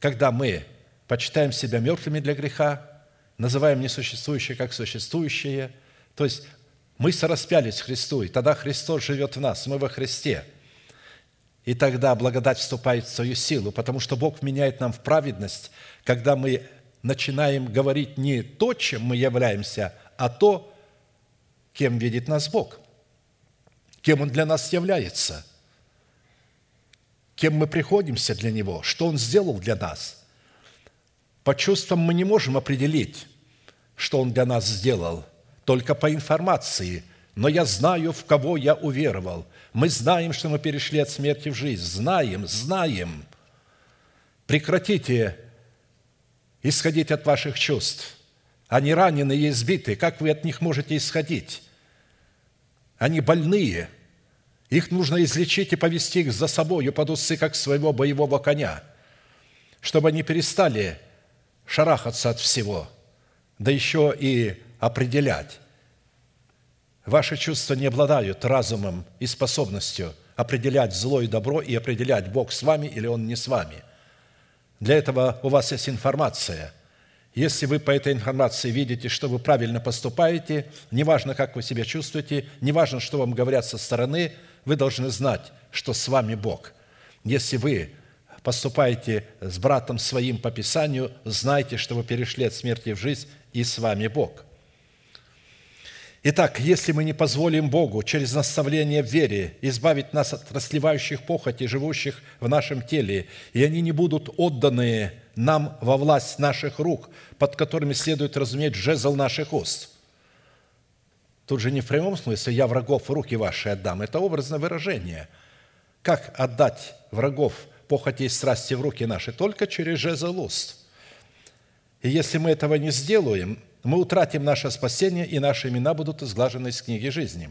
Когда мы почитаем себя мертвыми для греха, называем несуществующее как существующее, то есть мы сораспялись Христу, и тогда Христос живет в нас, мы во Христе. И тогда благодать вступает в свою силу, потому что Бог меняет нам в праведность, когда мы начинаем говорить не то, чем мы являемся, а то, кем видит нас Бог, кем Он для нас является, кем мы приходимся для Него, что Он сделал для нас. По чувствам мы не можем определить, что Он для нас сделал – только по информации, но я знаю, в кого я уверовал. Мы знаем, что мы перешли от смерти в жизнь. Знаем, знаем. Прекратите исходить от ваших чувств. Они ранены и избиты. Как вы от них можете исходить? Они больные. Их нужно излечить и повести их за собою под усы, как своего боевого коня, чтобы они перестали шарахаться от всего, да еще и определять. Ваши чувства не обладают разумом и способностью определять зло и добро и определять, Бог с вами или Он не с вами. Для этого у вас есть информация. Если вы по этой информации видите, что вы правильно поступаете, неважно, как вы себя чувствуете, неважно, что вам говорят со стороны, вы должны знать, что с вами Бог. Если вы поступаете с братом своим по Писанию, знайте, что вы перешли от смерти в жизнь, и с вами Бог – Итак, если мы не позволим Богу через наставление в вере избавить нас от расливающих похотей, живущих в нашем теле, и они не будут отданы нам во власть наших рук, под которыми следует разуметь жезл наших уст». Тут же не в прямом смысле «я врагов в руки ваши отдам». Это образное выражение. Как отдать врагов похоти и страсти в руки наши? Только через жезл уст. И если мы этого не сделаем, мы утратим наше спасение, и наши имена будут изглажены из книги жизни.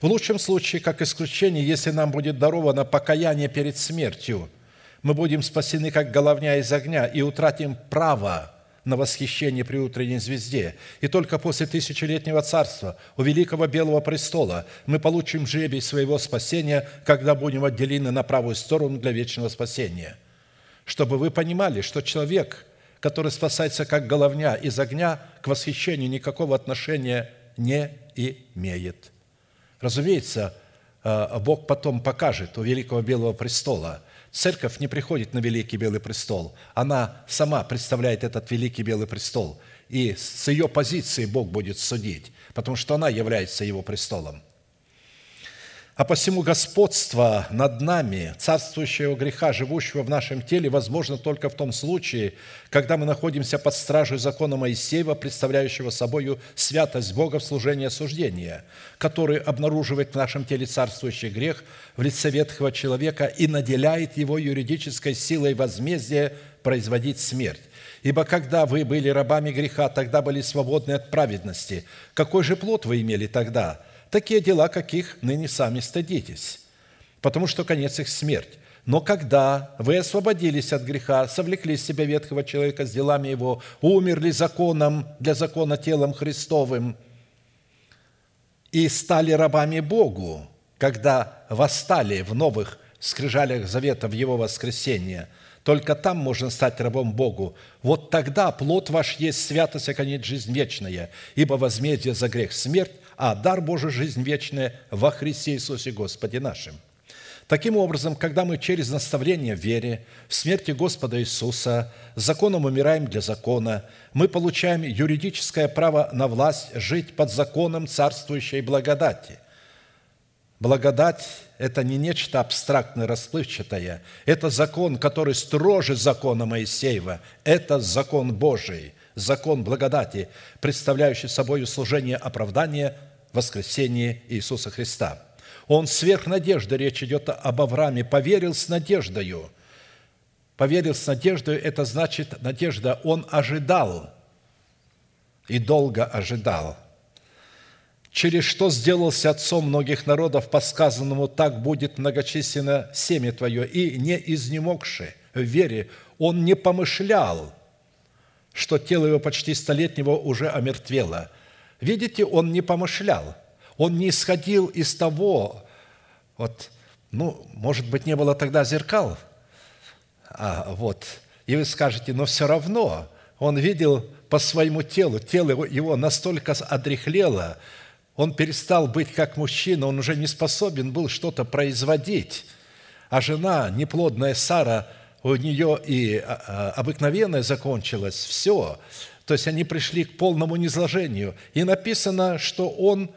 В лучшем случае, как исключение, если нам будет даровано покаяние перед смертью, мы будем спасены, как головня из огня, и утратим право на восхищение при утренней звезде. И только после тысячелетнего царства у Великого Белого престола мы получим жребий своего спасения, когда будем отделены на правую сторону для вечного спасения. Чтобы вы понимали, что человек, который спасается как головня из огня, к восхищению никакого отношения не имеет. Разумеется, э, Бог потом покажет у Великого Белого престола – Церковь не приходит на Великий Белый престол. Она сама представляет этот Великий Белый престол. И с ее позиции Бог будет судить, потому что она является его престолом. А посему господство над нами, царствующего греха, живущего в нашем теле, возможно только в том случае, когда мы находимся под стражей закона Моисеева, представляющего собой святость Бога в служении осуждения, который обнаруживает в нашем теле царствующий грех в лице ветхого человека и наделяет его юридической силой возмездия производить смерть. Ибо когда вы были рабами греха, тогда были свободны от праведности. Какой же плод вы имели тогда – такие дела, каких ныне сами стыдитесь, потому что конец их смерть. Но когда вы освободились от греха, совлекли с себя ветхого человека с делами его, умерли законом для закона телом Христовым и стали рабами Богу, когда восстали в новых скрижалях завета в Его воскресение, только там можно стать рабом Богу. Вот тогда плод ваш есть святость, а конец жизнь вечная, ибо возмездие за грех – смерть, а дар Божий – жизнь вечная во Христе Иисусе Господе нашим». Таким образом, когда мы через наставление в вере, в смерти Господа Иисуса, законом умираем для закона, мы получаем юридическое право на власть жить под законом царствующей благодати. Благодать – это не нечто абстрактное, расплывчатое. Это закон, который строже закона Моисеева. Это закон Божий, закон благодати, представляющий собой служение оправдания воскресение Иисуса Христа. Он сверх надежды, речь идет об Аврааме, поверил с надеждою. Поверил с надеждой – это значит надежда, он ожидал и долго ожидал – через что сделался отцом многих народов, по сказанному «так будет многочисленно семя твое», и не изнемогши в вере, он не помышлял, что тело его почти столетнего уже омертвело, Видите, он не помышлял, он не исходил из того, вот, ну, может быть, не было тогда зеркал, а, вот, и вы скажете, но все равно он видел по своему телу, тело его настолько одрехлело, он перестал быть как мужчина, он уже не способен был что-то производить. А жена, неплодная Сара, у нее и а, а, обыкновенное закончилось, все. То есть они пришли к полному низложению. И написано, что он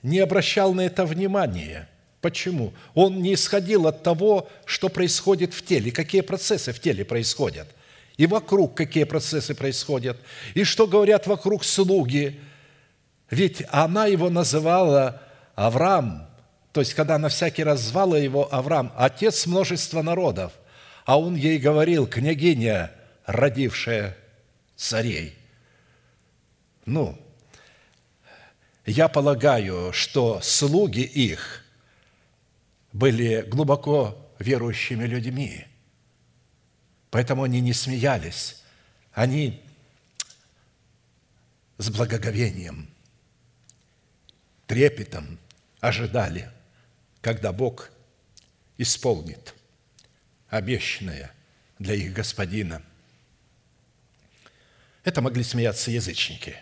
не обращал на это внимания. Почему? Он не исходил от того, что происходит в теле, какие процессы в теле происходят, и вокруг какие процессы происходят, и что говорят вокруг слуги. Ведь она его называла Авраам, то есть когда она всякий раз звала его Авраам, отец множества народов, а он ей говорил, княгиня, родившая царей. Ну, я полагаю, что слуги их были глубоко верующими людьми, поэтому они не смеялись, они с благоговением, трепетом ожидали, когда Бог исполнит обещанное для их господина – это могли смеяться язычники,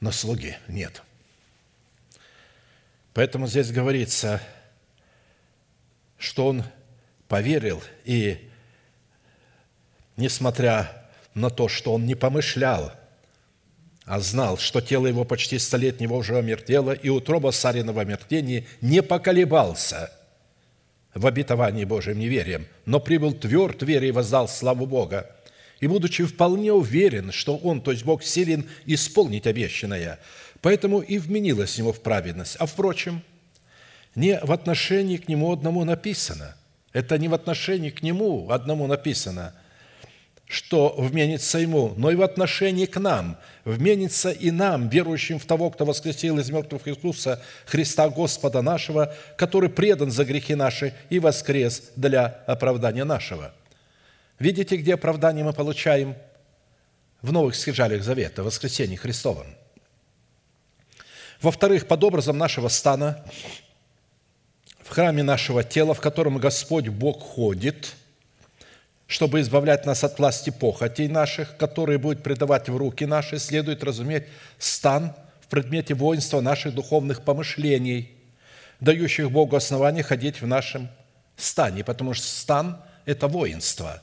но слуги нет. Поэтому здесь говорится, что он поверил, и несмотря на то, что он не помышлял, а знал, что тело его почти столетнего уже омертвело, и утроба Сарина омертвении, не поколебался в обетовании Божьем неверием, но прибыл тверд вере и воздал славу Бога. И, будучи вполне уверен, что Он, то есть Бог, силен исполнить обещанное, поэтому и вменилось Ему в праведность. А, впрочем, не в отношении к Нему одному написано. Это не в отношении к Нему одному написано – что вменится ему, но и в отношении к нам, вменится и нам, верующим в того, кто воскресил из мертвых Иисуса Христа Господа нашего, который предан за грехи наши и воскрес для оправдания нашего». Видите, где оправдание мы получаем? В новых скрижалях Завета, в воскресении Христовом. Во-вторых, под образом нашего стана, в храме нашего тела, в котором Господь Бог ходит – чтобы избавлять нас от власти похотей наших, которые будет предавать в руки наши, следует разуметь стан в предмете воинства наших духовных помышлений, дающих Богу основание ходить в нашем стане, потому что стан – это воинство.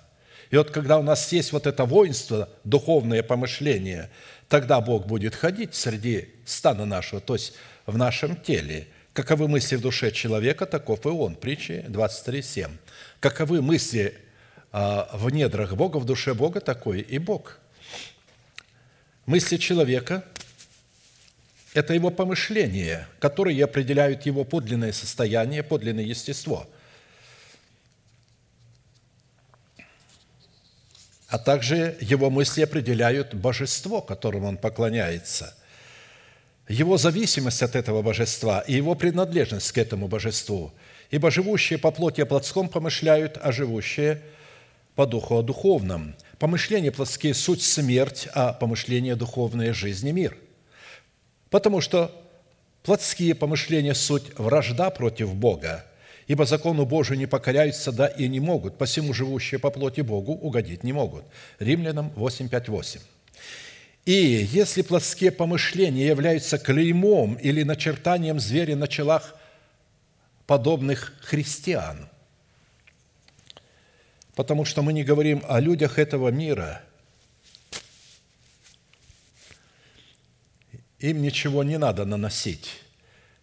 И вот когда у нас есть вот это воинство, духовное помышление, тогда Бог будет ходить среди стана нашего, то есть в нашем теле. Каковы мысли в душе человека, таков и он. Притчи 23.7. Каковы мысли а в недрах Бога, в душе Бога такой и Бог. Мысли человека – это его помышления, которые определяют его подлинное состояние, подлинное естество, а также его мысли определяют божество, которому он поклоняется, его зависимость от этого божества и его принадлежность к этому божеству. Ибо живущие по плоти о плотском помышляют, а живущие – по духу о духовном. Помышления плотские – суть смерть, а помышления духовные – жизнь и мир. Потому что плотские помышления – суть вражда против Бога, ибо закону Божию не покоряются, да и не могут, посему живущие по плоти Богу угодить не могут». Римлянам 8, 5, 8. И если плотские помышления являются клеймом или начертанием зверя на челах подобных христиан – потому что мы не говорим о людях этого мира. Им ничего не надо наносить.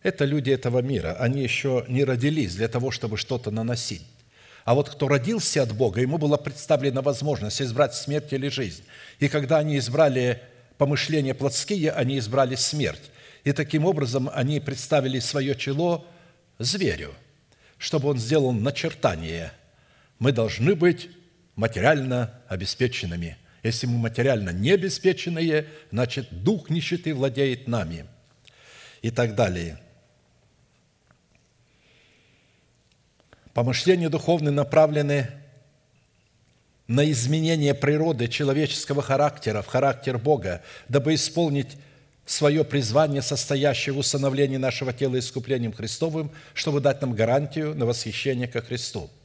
Это люди этого мира. Они еще не родились для того, чтобы что-то наносить. А вот кто родился от Бога, ему была представлена возможность избрать смерть или жизнь. И когда они избрали помышления плотские, они избрали смерть. И таким образом они представили свое чело зверю, чтобы он сделал начертание – мы должны быть материально обеспеченными. Если мы материально не обеспеченные, значит, дух нищеты владеет нами. И так далее. Помышления духовные направлены на изменение природы человеческого характера в характер Бога, дабы исполнить свое призвание, состоящее в усыновлении нашего тела искуплением Христовым, чтобы дать нам гарантию на восхищение ко Христу –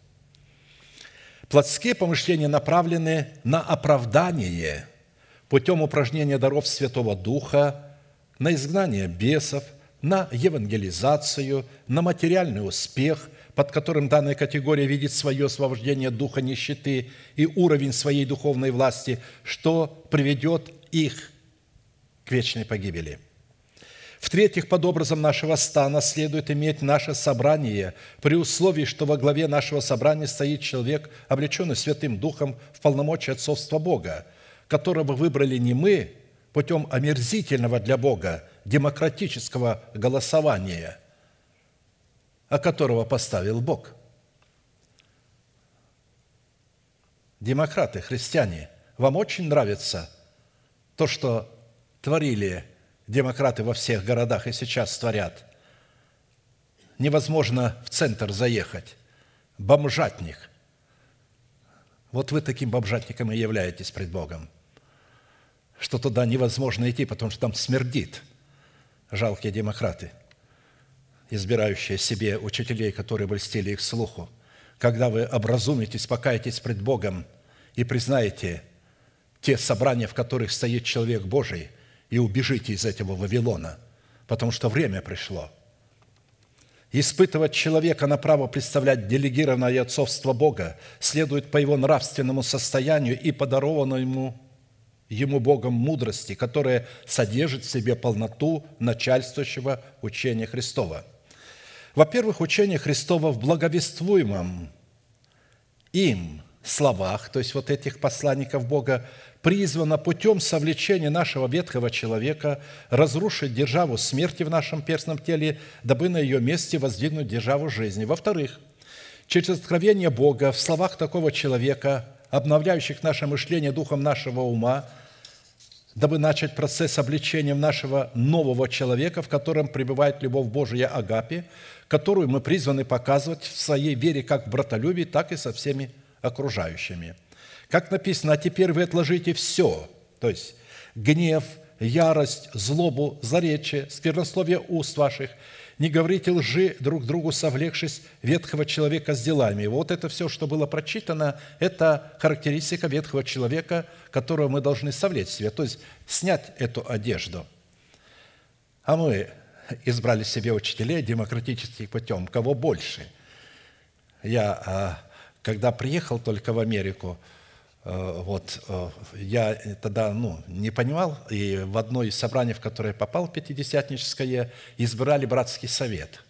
Плотские помышления направлены на оправдание путем упражнения даров Святого Духа, на изгнание бесов, на евангелизацию, на материальный успех, под которым данная категория видит свое освобождение духа нищеты и уровень своей духовной власти, что приведет их к вечной погибели – в-третьих, под образом нашего стана следует иметь наше собрание при условии, что во главе нашего собрания стоит человек, облеченный Святым Духом в полномочия отцовства Бога, которого выбрали не мы путем омерзительного для Бога демократического голосования, а которого поставил Бог. Демократы, христиане, вам очень нравится то, что творили демократы во всех городах и сейчас творят. Невозможно в центр заехать. Бомжатник. Вот вы таким бомжатником и являетесь пред Богом. Что туда невозможно идти, потому что там смердит. Жалкие демократы, избирающие себе учителей, которые бы льстили их слуху. Когда вы образумитесь, покаетесь пред Богом и признаете те собрания, в которых стоит человек Божий – и убежите из этого Вавилона, потому что время пришло. Испытывать человека на право представлять делегированное отцовство Бога следует по его нравственному состоянию и подарованному ему, ему Богом мудрости, которая содержит в себе полноту начальствующего учения Христова. Во-первых, учение Христова в благовествуемом им словах, то есть вот этих посланников Бога, призвано путем совлечения нашего ветхого человека разрушить державу смерти в нашем перстном теле, дабы на ее месте воздвигнуть державу жизни. Во-вторых, через откровение Бога в словах такого человека, обновляющих наше мышление духом нашего ума, дабы начать процесс обличения нашего нового человека, в котором пребывает любовь Божия Агапи, которую мы призваны показывать в своей вере как в братолюбии, так и со всеми окружающими – как написано, а теперь вы отложите все, то есть гнев, ярость, злобу, заречие, сквернословие уст ваших, не говорите лжи друг другу, совлекшись ветхого человека с делами. Вот это все, что было прочитано, это характеристика ветхого человека, которого мы должны совлечь себе, то есть снять эту одежду. А мы избрали себе учителей демократическим путем. Кого больше? Я, а, когда приехал только в Америку, вот, э, я тогда ну, не понимал, и в одно из собраний, в которое попал, пятидесятническое, избирали братский совет.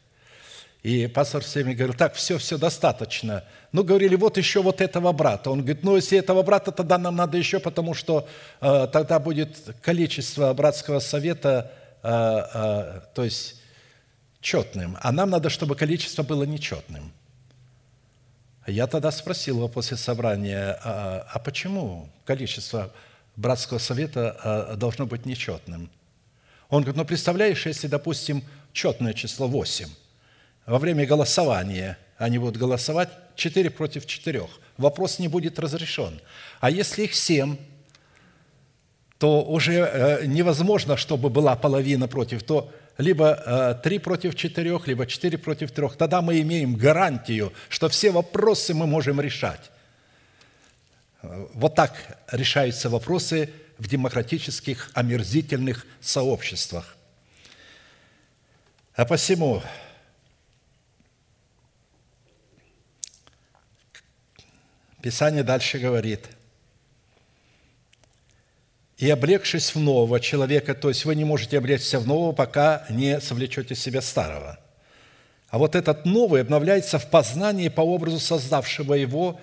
И пастор всеми говорил, так, все, все, достаточно. Ну, говорили, вот еще вот этого брата. Он говорит, ну, если этого брата, тогда нам надо еще, потому что э, тогда будет количество братского совета, э, э, то есть четным. А нам надо, чтобы количество было нечетным. Я тогда спросил его после собрания, а, а почему количество братского совета а, должно быть нечетным? Он говорит, ну представляешь, если, допустим, четное число 8, во время голосования они будут голосовать 4 против 4, вопрос не будет разрешен. А если их 7, то уже э, невозможно, чтобы была половина против, то либо 3 э, против 4, либо 4 против 3, тогда мы имеем гарантию, что все вопросы мы можем решать. Вот так решаются вопросы в демократических омерзительных сообществах. А посему Писание дальше говорит – и облегшись в нового человека, то есть вы не можете облечься в нового, пока не совлечете себя старого. А вот этот новый обновляется в познании по образу создавшего его,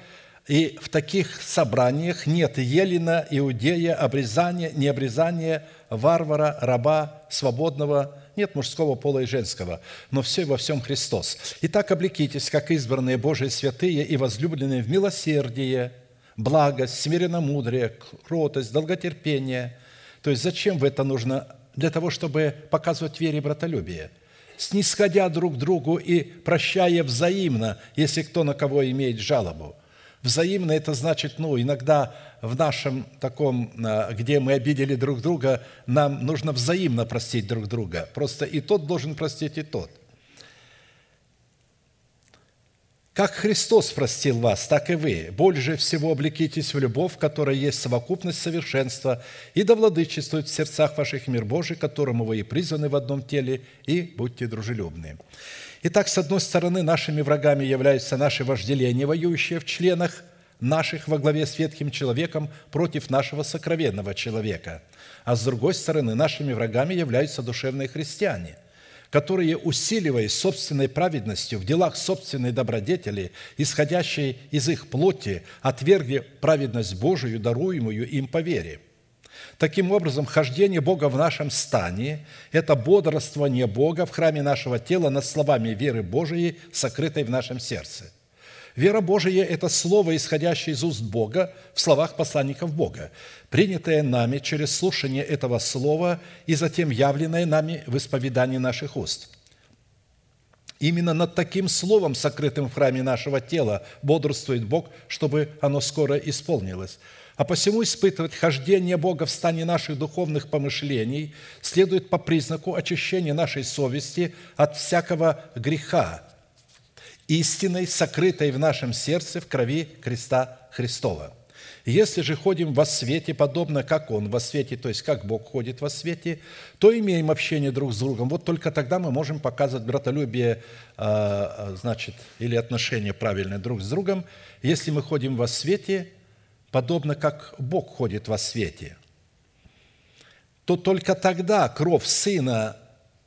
и в таких собраниях нет елена, иудея, обрезания, необрезания, варвара, раба, свободного, нет мужского пола и женского, но все во всем Христос. Итак, облекитесь, как избранные Божии святые и возлюбленные в милосердие – благость, смиренномудрие, кротость, долготерпение. То есть зачем в это нужно? Для того, чтобы показывать вере и братолюбие. Снисходя друг другу и прощая взаимно, если кто на кого имеет жалобу. Взаимно – это значит, ну, иногда в нашем таком, а, где мы обидели друг друга, нам нужно взаимно простить друг друга. Просто и тот должен простить, и тот – Как Христос простил вас, так и вы. Больше всего облекитесь в любовь, которая есть совокупность совершенства, и да владычествует в сердцах ваших мир Божий, которому вы и призваны в одном теле, и будьте дружелюбны». Итак, с одной стороны, нашими врагами являются наши вожделения, воюющие в членах наших во главе с ветхим человеком против нашего сокровенного человека. А с другой стороны, нашими врагами являются душевные христиане – которые, усиливаясь собственной праведностью в делах собственной добродетели, исходящей из их плоти, отвергли праведность Божию, даруемую им по вере. Таким образом, хождение Бога в нашем стане – это бодрствование Бога в храме нашего тела над словами веры Божией, сокрытой в нашем сердце – Вера Божия – это слово, исходящее из уст Бога в словах посланников Бога, принятое нами через слушание этого слова и затем явленное нами в исповедании наших уст. Именно над таким словом, сокрытым в храме нашего тела, бодрствует Бог, чтобы оно скоро исполнилось. А посему испытывать хождение Бога в стане наших духовных помышлений следует по признаку очищения нашей совести от всякого греха, истиной, сокрытой в нашем сердце в крови креста Христова. Если же ходим во свете, подобно как Он во свете, то есть как Бог ходит во свете, то имеем общение друг с другом. Вот только тогда мы можем показывать братолюбие, а, а, значит, или отношения правильные друг с другом, если мы ходим во свете, подобно как Бог ходит во свете. То только тогда кровь Сына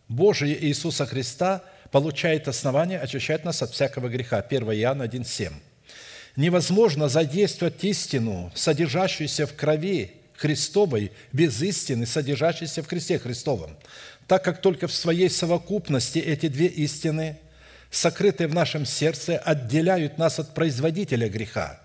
Божия Иисуса Христа – получает основание очищать нас от всякого греха. 1 Иоанна 1,7. Невозможно задействовать истину, содержащуюся в крови Христовой, без истины, содержащейся в Христе Христовом, так как только в своей совокупности эти две истины, сокрытые в нашем сердце, отделяют нас от производителя греха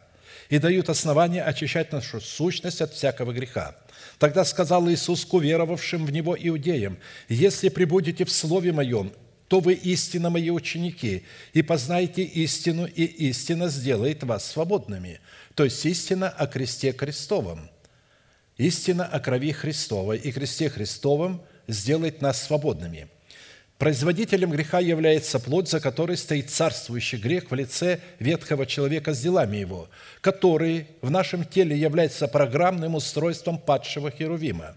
и дают основание очищать нашу сущность от всякого греха. Тогда сказал Иисус к уверовавшим в Него иудеям, «Если прибудете в Слове Моем, то вы истинно Мои ученики, и познаете истину, и истина сделает вас свободными». То есть истина о кресте Христовом. Истина о крови Христовой и кресте Христовом сделает нас свободными – Производителем греха является плоть, за которой стоит царствующий грех в лице ветхого человека с делами его, который в нашем теле является программным устройством падшего Херувима.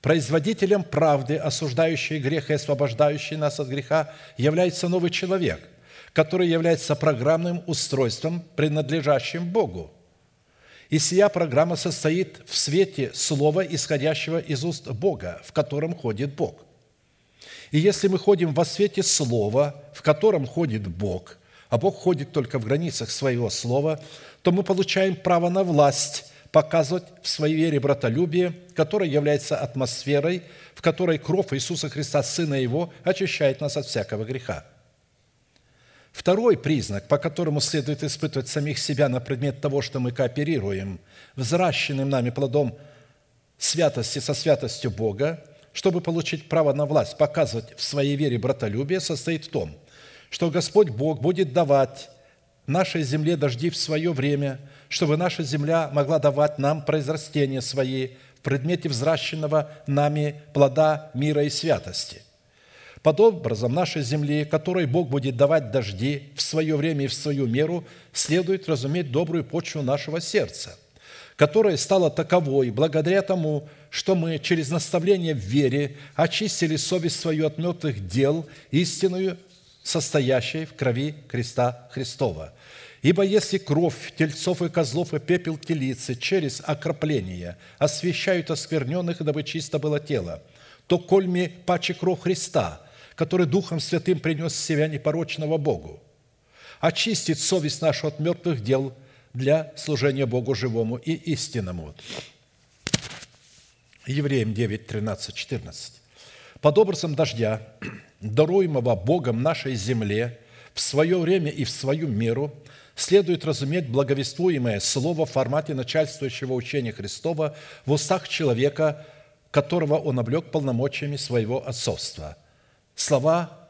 Производителем правды, осуждающей грех и освобождающей нас от греха, является новый человек, который является программным устройством, принадлежащим Богу. И сия программа состоит в свете слова, исходящего из уст Бога, в котором ходит Бог. И если мы ходим во свете Слова, в котором ходит Бог, а Бог ходит только в границах своего Слова, то мы получаем право на власть показывать в своей вере братолюбие, которое является атмосферой, в которой кровь Иисуса Христа, Сына Его, очищает нас от всякого греха. Второй признак, по которому следует испытывать самих себя на предмет того, что мы кооперируем, взращенным нами плодом святости со святостью Бога, чтобы получить право на власть, показывать в своей вере братолюбие, состоит в том, что Господь Бог будет давать нашей земле дожди в свое время, чтобы наша земля могла давать нам произрастения свои в предмете взращенного нами плода мира и святости. Под образом нашей земли, которой Бог будет давать дожди в свое время и в свою меру, следует разуметь добрую почву нашего сердца – которая стала таковой благодаря тому, что мы через наставление в вере очистили совесть свою от мертвых дел, истинную, состоящей в крови креста Христова. Ибо если кровь тельцов и козлов и пепел телицы через окропление освящают оскверненных, дабы чисто было тело, то кольми паче кровь Христа, который Духом Святым принес себя непорочного Богу, очистит совесть нашу от мертвых дел – для служения Богу живому и истинному. Евреям 9, 13, 14. «Под образом дождя, даруемого Богом нашей земле, в свое время и в свою меру, следует разуметь благовествуемое слово в формате начальствующего учения Христова в устах человека, которого он облег полномочиями своего отцовства. Слова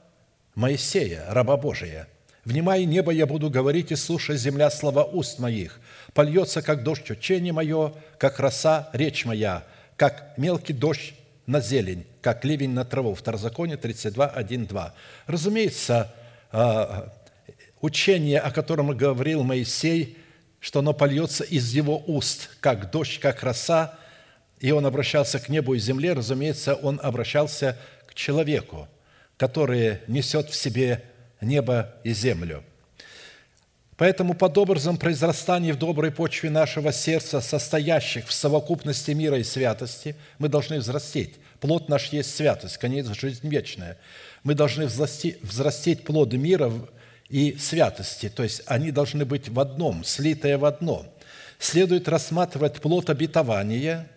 Моисея, раба Божия – Внимай, небо, я буду говорить, и слушай, земля, слова уст моих. Польется, как дождь, учение мое, как роса, речь моя, как мелкий дождь на зелень, как ливень на траву. Второзаконие 32, 1, 2. Разумеется, а, учение, о котором говорил Моисей, что оно польется из его уст, как дождь, как роса, и он обращался к небу и земле, разумеется, он обращался к человеку, который несет в себе небо и землю. Поэтому под образом произрастания в доброй почве нашего сердца, состоящих в совокупности мира и святости, мы должны взрастить. Плод наш есть святость, конец – жизнь вечная. Мы должны взрастить, взрастить плоды мира и святости, то есть они должны быть в одном, слитые в одно. Следует рассматривать плод обетования,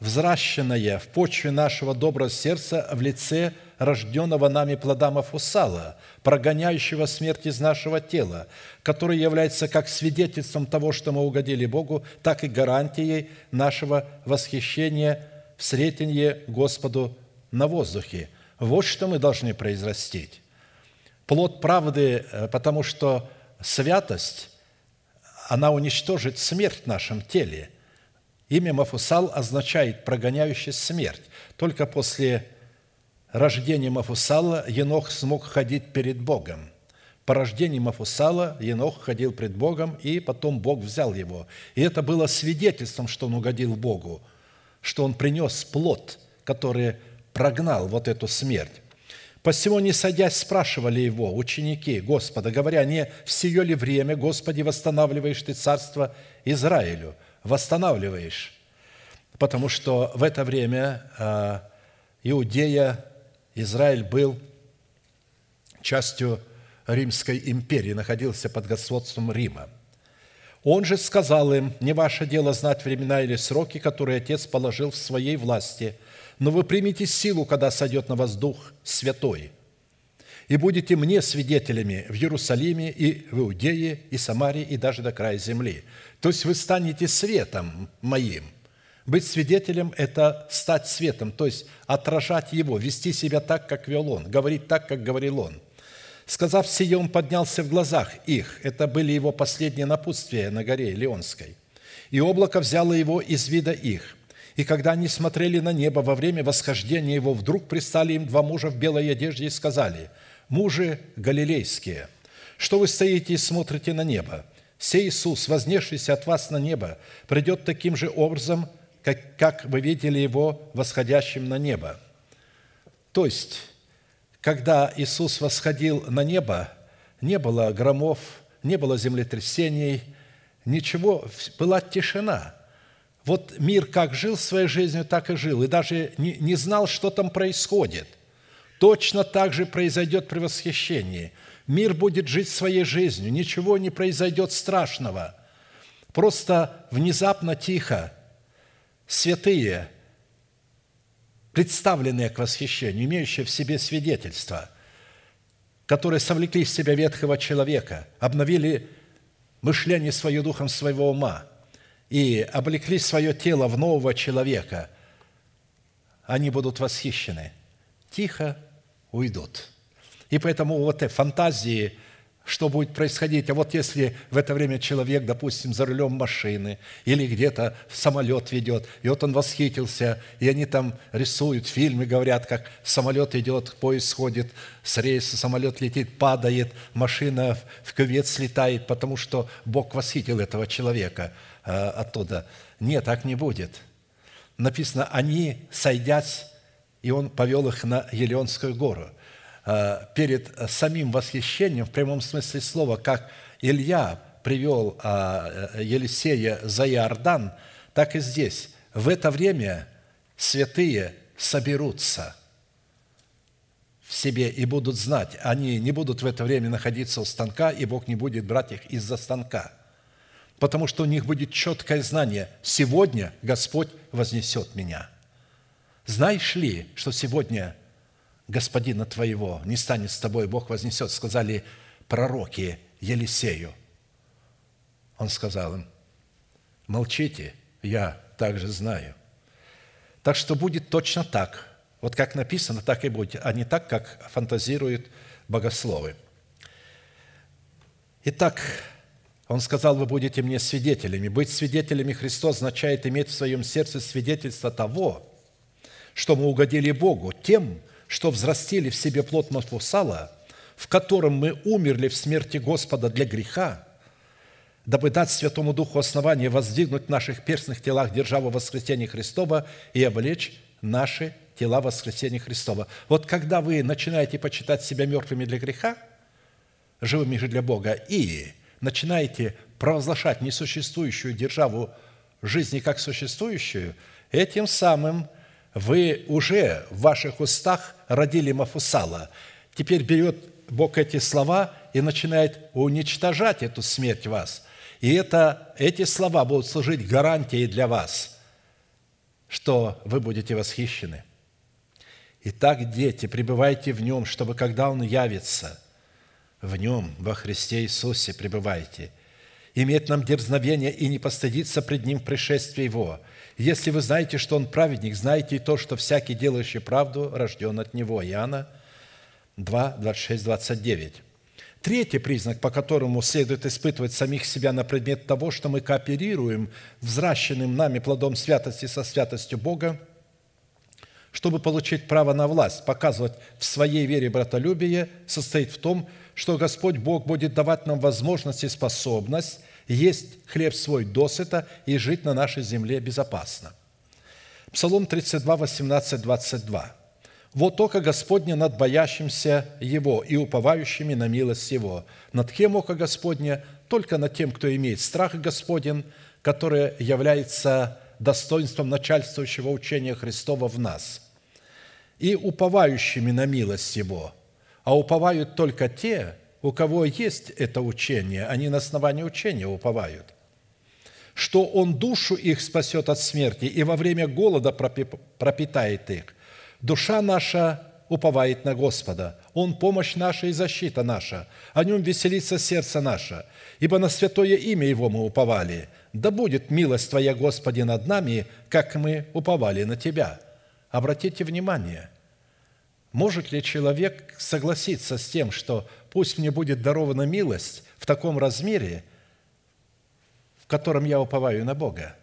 взращенное в почве нашего доброго сердца в лице – рожденного нами плода Мафусала, прогоняющего смерть из нашего тела, который является как свидетельством того, что мы угодили Богу, так и гарантией нашего восхищения в сретенье Господу на воздухе. Вот что мы должны произрастить. Плод правды, э, потому что святость, она уничтожит смерть в нашем теле. Имя Мафусал означает «прогоняющий смерть». Только после рождения Мафусала Енох смог ходить перед Богом. По рождению Мафусала Енох ходил пред Богом, и потом Бог взял его. И это было свидетельством, что он угодил Богу, что он принес плод, который прогнал вот эту смерть. Посему, не садясь, спрашивали его ученики Господа, говоря, не в сие ли время, Господи, восстанавливаешь Ты царство Израилю? Восстанавливаешь. Потому что в это время а, Иудея Израиль был частью Римской империи, находился под господством Рима. Он же сказал им, не ваше дело знать времена или сроки, которые Отец положил в своей власти, но вы примите силу, когда сойдет на вас Дух Святой, и будете мне свидетелями в Иерусалиме и в Иудее, и Самарии, и даже до края земли. То есть вы станете светом моим. Быть свидетелем – это стать светом, то есть отражать его, вести себя так, как вел он, говорить так, как говорил он – Сказав сие, он поднялся в глазах их. Это были его последние напутствия на горе Леонской. И облако взяло его из вида их. И когда они смотрели на небо во время восхождения его, вдруг пристали им два мужа в белой одежде и сказали, «Мужи галилейские, что вы стоите и смотрите на небо? Сей Иисус, вознесшийся от вас на небо, придет таким же образом, как, как вы видели Его восходящим на небо». То есть, когда Иисус восходил на небо, не было громов, не было землетрясений, ничего, была тишина. Вот мир как жил своей жизнью, так и жил, и даже не, не знал, что там происходит. Точно так же произойдет при восхищении. Мир будет жить своей жизнью, ничего не произойдет страшного. Просто внезапно тихо святые – представленные к восхищению, имеющие в себе свидетельство, которые совлекли в себя ветхого человека, обновили мышление свое духом своего ума и облекли свое тело в нового человека, они будут восхищены. Тихо уйдут. И поэтому вот эти фантазии – что будет происходить. А вот если в это время человек, допустим, за рулем машины или где-то самолет ведет, и вот он восхитился, и они там рисуют фильмы, говорят, как самолет идет, поезд сходит с рейса, самолет летит, падает, машина в кювет слетает, потому что Бог восхитил этого человека оттуда. Нет, так не будет. Написано, они, сойдясь, и он повел их на Елеонскую гору – Э, перед самим восхищением, в прямом смысле слова, как Илья привел э, Елисея за Иордан, так и здесь. В это время святые соберутся в себе и будут знать. Они не будут в это время находиться у станка, и Бог не будет брать их из-за станка. Потому что у них будет четкое знание. Сегодня Господь вознесет меня. Знаешь ли, что сегодня господина твоего не станет с тобой, Бог вознесет, сказали пророки Елисею. Он сказал им, молчите, я также знаю. Так что будет точно так. Вот как написано, так и будет, а не так, как фантазируют богословы. Итак, он сказал, вы будете мне свидетелями. Быть свидетелями Христа означает иметь в своем сердце свидетельство того, что мы угодили Богу тем, что взрастили в себе плод Мафусала, в котором мы умерли в смерти Господа для греха, дабы дать Святому Духу основание воздвигнуть в наших перстных телах державу воскресения Христова и облечь наши тела воскресения Христова. Вот когда вы начинаете почитать себя мертвыми для греха, живыми же для Бога, и начинаете провозглашать несуществующую державу жизни как существующую, этим самым – вы уже в ваших устах родили Мафусала. Теперь берет Бог эти слова и начинает уничтожать эту смерть вас. И это, эти слова будут служить гарантией для вас, что вы будете восхищены. Итак, дети, пребывайте в Нем, чтобы, когда Он явится, в Нем, во Христе Иисусе пребывайте. Иметь нам дерзновение и не постыдиться пред Ним в пришествии Его – если вы знаете, что Он праведник, знаете и то, что всякий, делающий правду, рожден от Него. Иоанна 2, 26, 29. Третий признак, по которому следует испытывать самих себя на предмет того, что мы кооперируем взращенным нами плодом святости со святостью Бога, чтобы получить право на власть, показывать в своей вере братолюбие, состоит в том, что Господь Бог будет давать нам возможность и способность есть хлеб свой досыта и жить на нашей земле безопасно. Псалом 32, 18, 22. «Вот только Господне над боящимся Его и уповающими на милость Его. Над кем око Господне? Только над тем, кто имеет страх Господен, которое является достоинством начальствующего учения Христова в нас. И уповающими на милость Его. А уповают только те, у кого есть это учение, они на основании учения уповают, что Он душу их спасет от смерти и во время голода пропитает их. Душа наша уповает на Господа. Он – помощь наша и защита наша. О Нем веселится сердце наше. Ибо на святое имя Его мы уповали. Да будет милость Твоя, Господи, над нами, как мы уповали на Тебя». Обратите внимание, может ли человек согласиться с тем, что пусть мне будет дарована милость в таком размере, в котором я уповаю на Бога?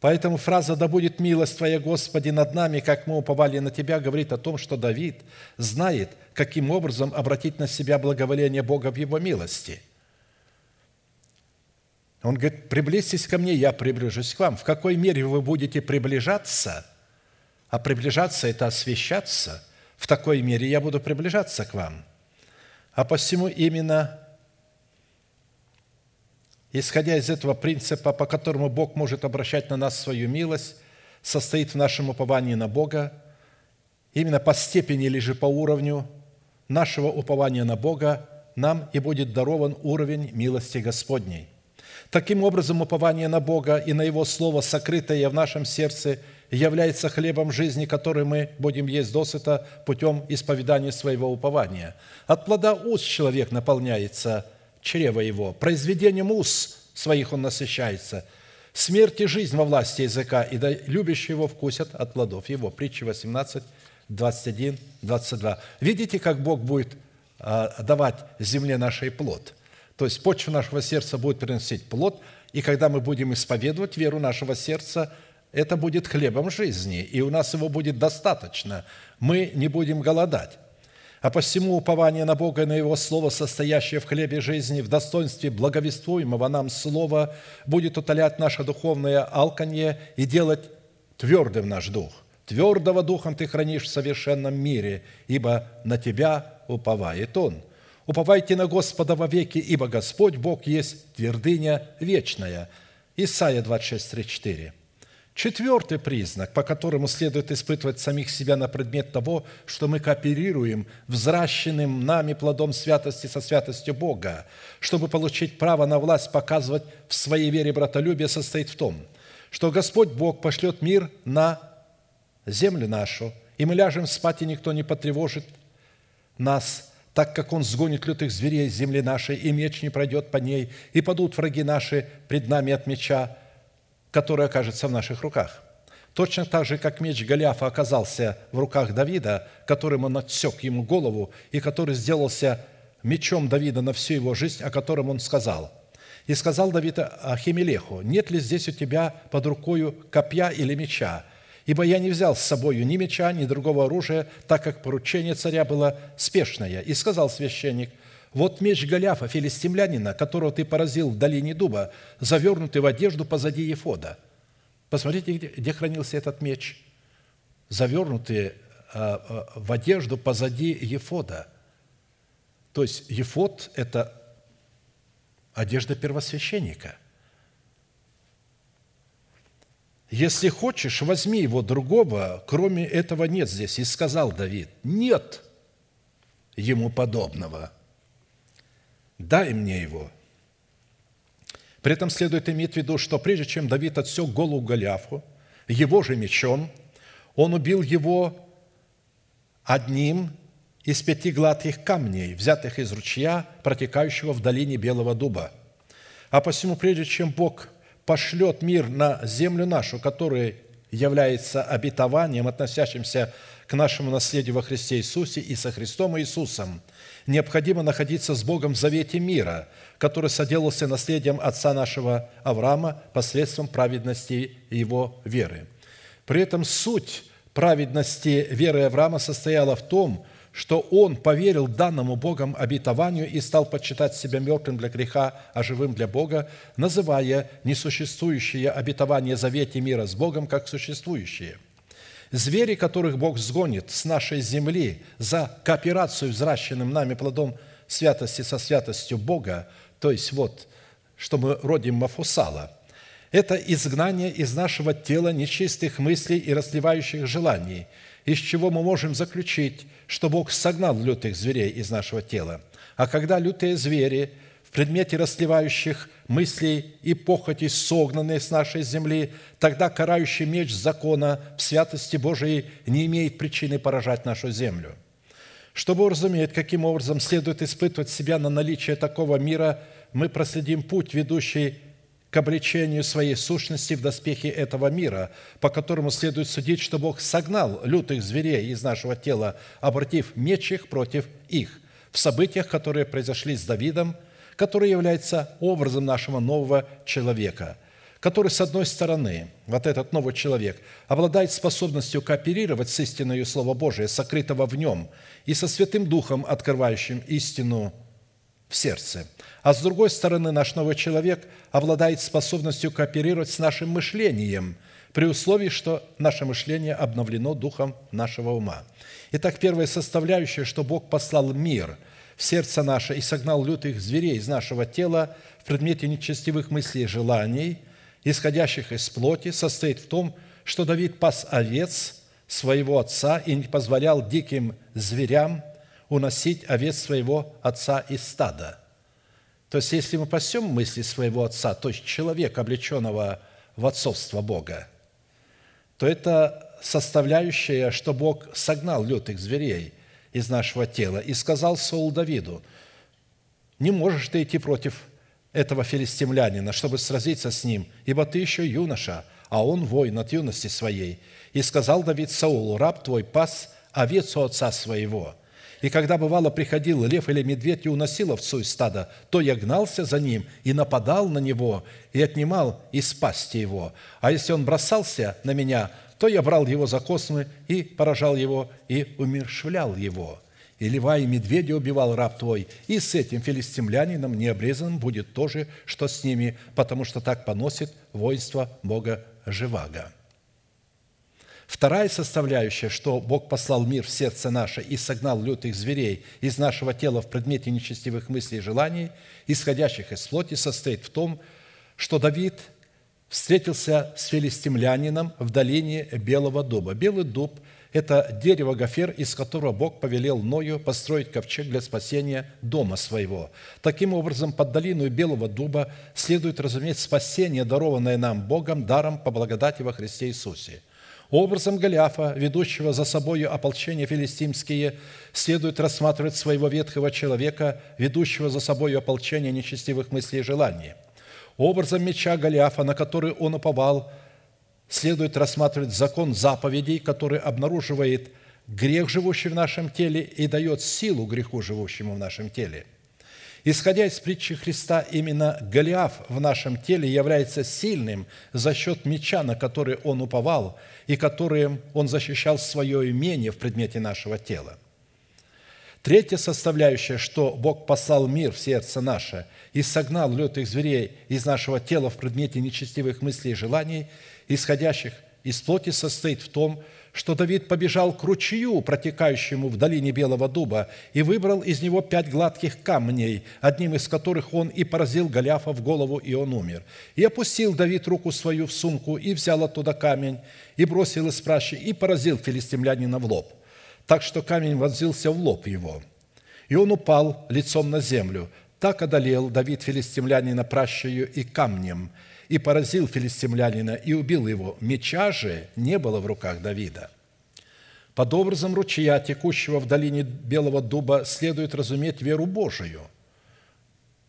Поэтому фраза «Да будет милость Твоя, Господи, над нами, как мы уповали на Тебя» говорит о том, что Давид знает, каким образом обратить на себя благоволение Бога в Его милости. Он говорит, приблизьтесь ко мне, я приближусь к вам. В какой мере вы будете приближаться, а приближаться – это освящаться, в такой мере я буду приближаться к вам. А посему именно исходя из этого принципа, по которому Бог может обращать на нас свою милость, состоит в нашем уповании на Бога, именно по степени или же по уровню нашего упования на Бога нам и будет дарован уровень милости Господней. Таким образом, упование на Бога и на Его Слово, сокрытое в нашем сердце, является хлебом жизни, который мы будем есть досыта путем исповедания своего упования. От плода уст человек наполняется чрева его. Произведением уст своих он насыщается. Смерть и жизнь во власти языка, и да любящие его вкусят от плодов его. Притча 18, 21, 22. Видите, как Бог будет а, давать земле нашей плод? То есть почва нашего сердца будет приносить плод, и когда мы будем исповедовать веру нашего сердца, это будет хлебом жизни, и у нас его будет достаточно. Мы не будем голодать. А посему упование на Бога и на Его Слово, состоящее в хлебе жизни, в достоинстве благовествуемого нам Слова, будет утолять наше духовное алканье и делать твердым наш дух. Твердого духом ты хранишь в совершенном мире, ибо на тебя уповает Он. Уповайте на Господа во веки, ибо Господь Бог есть твердыня вечная. Исайя 26, 3, 4. Четвертый признак, по которому следует испытывать самих себя на предмет того, что мы кооперируем взращенным нами плодом святости со святостью Бога, чтобы получить право на власть показывать в своей вере братолюбие, состоит в том, что Господь Бог пошлет мир на землю нашу, и мы ляжем спать, и никто не потревожит нас, так как Он сгонит лютых зверей с земли нашей, и меч не пройдет по ней, и падут враги наши пред нами от меча, который окажется в наших руках. Точно так же, как меч Голиафа оказался в руках Давида, которым он отсек ему голову, и который сделался мечом Давида на всю его жизнь, о котором он сказал. «И сказал Давид Ахимелеху, нет ли здесь у тебя под рукою копья или меча? Ибо я не взял с собою ни меча, ни другого оружия, так как поручение царя было спешное. И сказал священник – вот меч Голиафа, филистимлянина, которого ты поразил в долине дуба, завернутый в одежду позади Ефода. Посмотрите, где, где хранился этот меч. Завернутый а, а, в одежду позади Ефода. То есть Ефод – это одежда первосвященника. Если хочешь, возьми его другого, кроме этого нет здесь. И сказал Давид, нет ему подобного – дай мне его». При этом следует иметь в виду, что прежде чем Давид отсек голову Голиафу, его же мечом, он убил его одним из пяти гладких камней, взятых из ручья, протекающего в долине Белого Дуба. А посему, прежде чем Бог пошлет мир на землю нашу, который является обетованием, относящимся к нашему наследию во Христе Иисусе и со Христом Иисусом – необходимо находиться с Богом в завете мира, который соделался наследием отца нашего Авраама посредством праведности его веры. При этом суть праведности веры Авраама состояла в том, что он поверил данному Богом обетованию и стал почитать себя мертвым для греха, а живым для Бога, называя несуществующее обетование завете мира с Богом как существующее – Звери, которых Бог сгонит с нашей земли за кооперацию взращенным нами плодом святости со святостью Бога, то есть вот, что мы родим Мафусала, Это изгнание из нашего тела нечистых мыслей и расливающих желаний, из чего мы можем заключить, что Бог согнал лютых зверей из нашего тела. А когда лютые звери предмете расливающих мыслей и похоти согнанные с нашей земли, тогда карающий меч закона в святости Божией не имеет причины поражать нашу землю. Чтобы уразуметь, каким образом следует испытывать себя на наличие такого мира, мы проследим путь, ведущий к обличению своей сущности в доспехе этого мира, по которому следует судить, что Бог согнал лютых зверей из нашего тела, обратив меч их против их в событиях, которые произошли с Давидом, который является образом нашего нового человека, который, с одной стороны, вот этот новый человек, обладает способностью кооперировать с истиной Слова Божия, сокрытого в нем, и со Святым Духом, открывающим истину в сердце. А с другой стороны, наш новый человек обладает способностью кооперировать с нашим мышлением, при условии, что наше мышление обновлено духом нашего ума. Итак, первая составляющая, что Бог послал мир в сердце наше и согнал лютых зверей из нашего тела в предмете нечестивых мыслей и желаний, исходящих из плоти, состоит в том, что Давид пас овец своего отца и не позволял диким зверям – уносить овец своего отца из стада. То есть, если мы пасем мысли своего отца, то есть человека, облеченного в отцовство Бога, то это составляющая, что Бог согнал лютых зверей из нашего тела и сказал Саул Давиду, «Не можешь ты идти против этого филистимлянина, чтобы сразиться с ним, ибо ты еще юноша, а он воин от юности своей». И сказал Давид Саулу, «Раб твой пас овец у отца своего». И когда, бывало, приходил лев или медведь и уносил овцу из стада, то я гнался за ним и нападал на него, и отнимал из пасти его. А если он бросался на меня, то я брал его за космы и поражал его, и умершвлял его. И льва и медведя убивал раб твой, и с этим филистимлянином необрезанным будет то же, что с ними, потому что так поносит воинство Бога Живаго». Вторая составляющая, что Бог послал мир в сердце наше и согнал лютых зверей из нашего тела в предмете нечестивых мыслей и желаний, исходящих из плоти, состоит в том, что Давид встретился с филистимлянином в долине Белого дуба. Белый дуб – это дерево гофер, из которого Бог повелел Ною построить ковчег для спасения дома своего. Таким образом, под долину Белого дуба следует разуметь спасение, дарованное нам Богом даром по благодати во Христе Иисусе – Образом Голиафа, ведущего за собою ополчение филистимские, следует рассматривать своего ветхого человека, ведущего за собою ополчение нечестивых мыслей и желаний. Образом меча Голиафа, на который он уповал, следует рассматривать закон заповедей, который обнаруживает грех, живущий в нашем теле, и дает силу греху, живущему в нашем теле – Исходя из притчи Христа, именно Голиаф в нашем теле является сильным за счет меча, на который он уповал, и которым он защищал свое имение в предмете нашего тела. Третья составляющая, что Бог послал мир в сердце наше и согнал лютых зверей из нашего тела в предмете нечестивых мыслей и желаний, исходящих из плоти, состоит в том, что Давид побежал к ручью, протекающему в долине Белого дуба, и выбрал из него пять гладких камней, одним из которых он и поразил Голиафа в голову, и он умер. И опустил Давид руку свою в сумку, и взял оттуда камень, и бросил из пращи, и поразил филистимлянина в лоб, так что камень вонзился в лоб его. И он упал лицом на землю. Так одолел Давид филистимлянина пращою и камнем – и поразил филистимлянина и убил его. Меча же не было в руках Давида. Под образом ручья, текущего в долине Белого дуба, следует разуметь веру Божию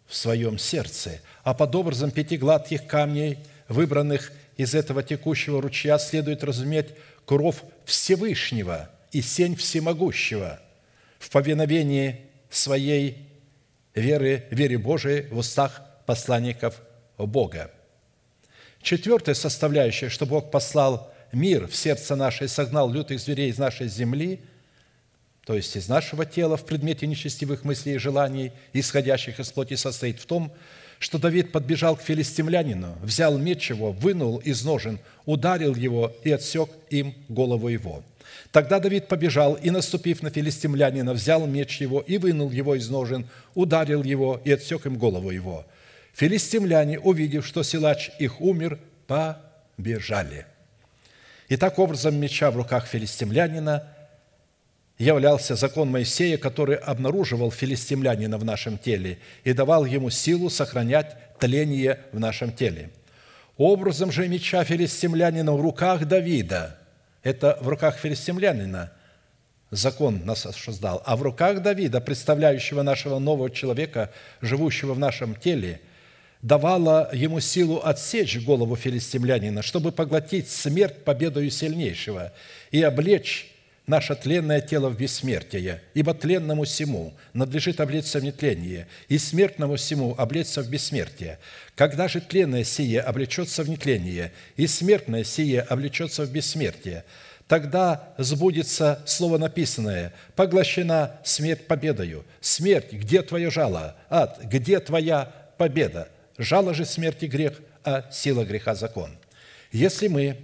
в своем сердце, а под образом пяти гладких камней, выбранных из этого текущего ручья, следует разуметь кров Всевышнего и сень Всемогущего в повиновении своей веры, вере Божией в устах посланников Бога. Четвертая составляющая, что Бог послал мир в сердце наше и согнал лютых зверей из нашей земли, то есть из нашего тела в предмете нечестивых мыслей и желаний, исходящих из плоти, состоит в том, что Давид подбежал к филистимлянину, взял меч его, вынул из ножен, ударил его и отсек им голову его. Тогда Давид побежал и, наступив на филистимлянина, взял меч его и вынул его из ножен, ударил его и отсек им голову его – Филистимляне, увидев, что силач их умер, побежали. И так образом меча в руках филистимлянина являлся закон Моисея, который обнаруживал филистимлянина в нашем теле и давал ему силу сохранять тление в нашем теле. Образом же меча филистимлянина в руках Давида, это в руках филистимлянина. Закон нас создал, а в руках Давида, представляющего нашего нового человека, живущего в нашем теле, давала ему силу отсечь голову филистимлянина, чтобы поглотить смерть победою сильнейшего и облечь наше тленное тело в бессмертие, ибо тленному всему надлежит облечься в нетление, и смертному всему облечься в бессмертие. Когда же тленное сие облечется в нетление, и смертное сие облечется в бессмертие, тогда сбудется слово написанное «Поглощена смерть победою». Смерть, где твое жало? Ад, где твоя победа? Жало же смерти грех, а сила греха закон. Если мы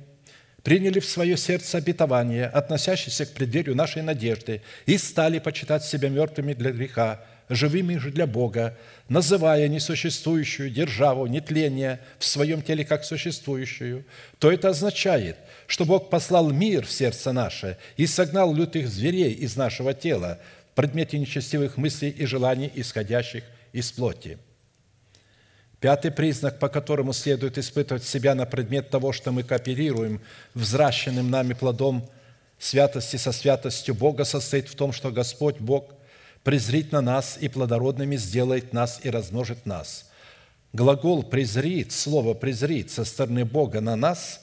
приняли в свое сердце обетование, относящееся к преддверию нашей надежды, и стали почитать себя мертвыми для греха, живыми же для Бога, называя несуществующую державу нетления в своем теле как существующую, то это означает, что Бог послал мир в сердце наше и согнал лютых зверей из нашего тела в предмете нечестивых мыслей и желаний, исходящих из плоти – Пятый признак, по которому следует испытывать себя на предмет того, что мы кооперируем взращенным нами плодом святости со святостью Бога, состоит в том, что Господь Бог презрит на нас и плодородными сделает нас и размножит нас. Глагол «презрит», слово «презрит» со стороны Бога на нас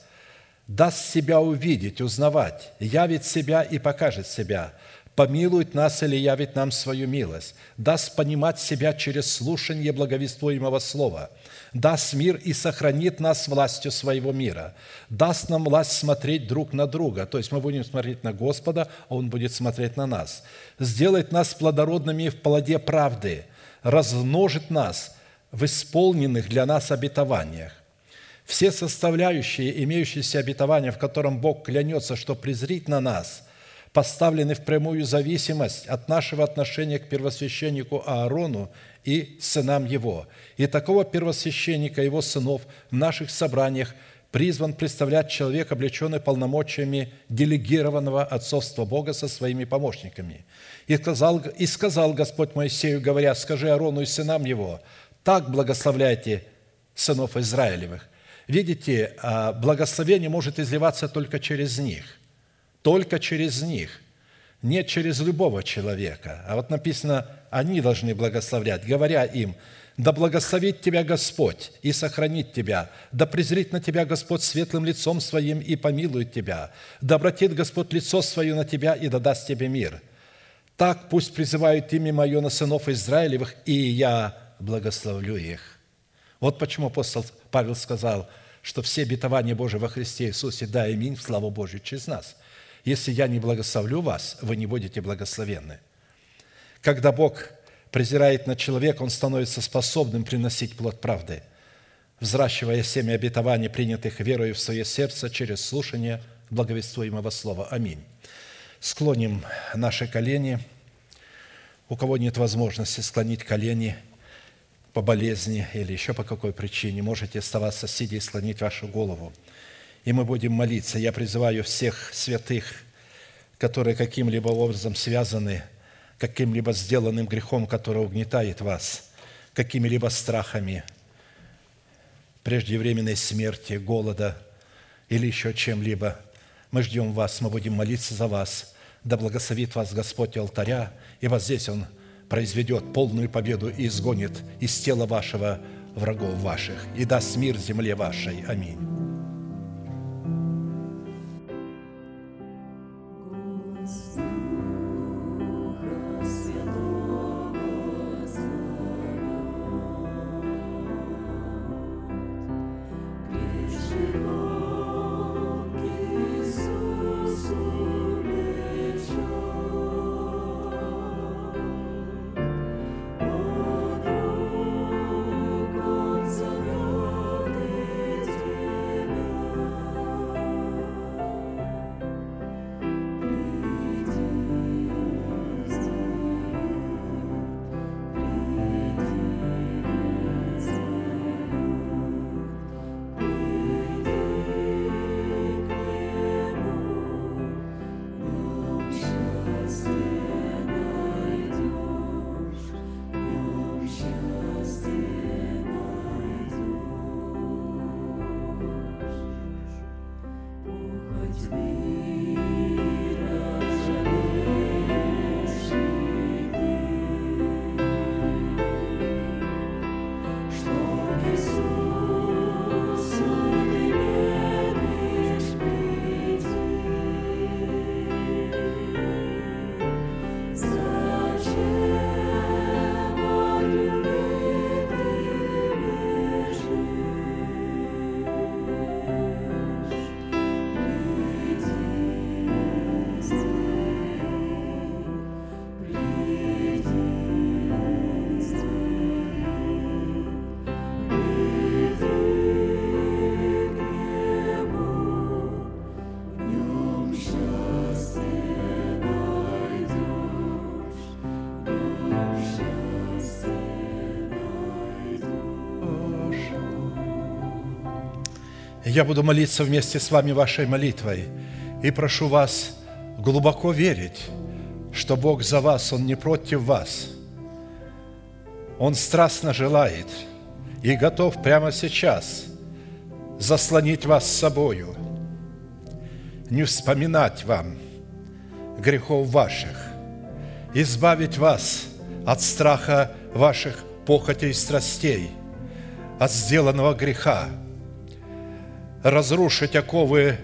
даст себя увидеть, узнавать, явит себя и покажет себя – помилует нас или явит нам свою милость, даст понимать себя через слушание благовествуемого слова, даст мир и сохранит нас властью своего мира, даст нам власть смотреть друг на друга, то есть мы будем смотреть на Господа, а Он будет смотреть на нас, сделает нас плодородными в плоде правды, размножит нас в исполненных для нас обетованиях. Все составляющие, имеющиеся обетования, в котором Бог клянется, что презрит на нас – поставлены в прямую зависимость от нашего отношения к первосвященнику Аарону и сынам его. И такого первосвященника, его сынов в наших собраниях призван представлять человек, облеченный полномочиями делегированного отцовства Бога со своими помощниками. И сказал, и сказал Господь Моисею, говоря, «Скажи Аарону и сынам его, так благословляйте сынов Израилевых». Видите, а, благословение может изливаться только через них – только через них, не через любого человека. А вот написано, они должны благословлять, говоря им, да благословит тебя Господь и сохранит тебя, да презрит на тебя Господь светлым лицом своим и помилует тебя, да обратит Господь лицо свое на тебя и дадаст тебе мир. Так пусть призывают имя Мое на сынов Израилевых, и я благословлю их». Вот почему апостол Павел сказал, что все обетования Божии во Христе Иисусе, да, аминь, в славу Божию через нас – если я не благословлю вас, вы не будете благословенны. Когда Бог презирает на человека, он становится способным приносить плод правды, взращивая семя обетований, принятых верою в свое сердце через слушание благовествуемого слова. Аминь. Склоним наши колени. У кого нет возможности склонить колени по болезни или еще по какой причине, можете оставаться сидя и склонить вашу голову – и мы будем молиться. Я призываю всех святых, которые каким-либо образом связаны, каким-либо сделанным грехом, который угнетает вас, какими-либо страхами, преждевременной смерти, голода или еще чем-либо. Мы ждем вас, мы будем молиться за вас. Да благословит вас Господь алтаря, и вот здесь Он произведет полную победу и изгонит из тела вашего врагов ваших, и даст мир земле вашей. Аминь. Я буду молиться вместе с вами вашей молитвой и прошу вас глубоко верить, что Бог за вас, Он не против вас. Он страстно желает и готов прямо сейчас заслонить вас с собою, не вспоминать вам грехов ваших, избавить вас от страха ваших похотей и страстей, от сделанного греха, разрушить оковы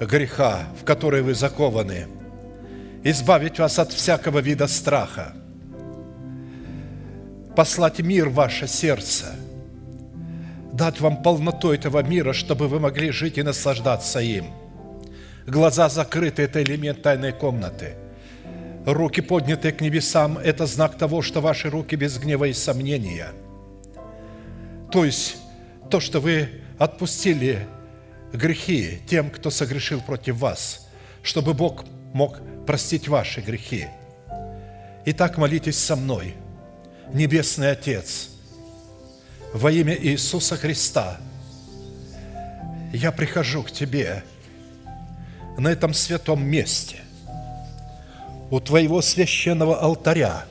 греха, в которые вы закованы, избавить вас от всякого вида страха, послать мир в ваше сердце, дать вам полноту этого мира, чтобы вы могли жить и наслаждаться им. Глаза закрыты – это элемент тайной комнаты. Руки поднятые к небесам – это знак того, что ваши руки без гнева и сомнения. То есть, то, что вы отпустили грехи тем, кто согрешил против вас, чтобы Бог мог простить ваши грехи. Итак, молитесь со мной. Небесный Отец, во имя Иисуса Христа, я прихожу к Тебе на этом святом месте, у Твоего священного алтаря.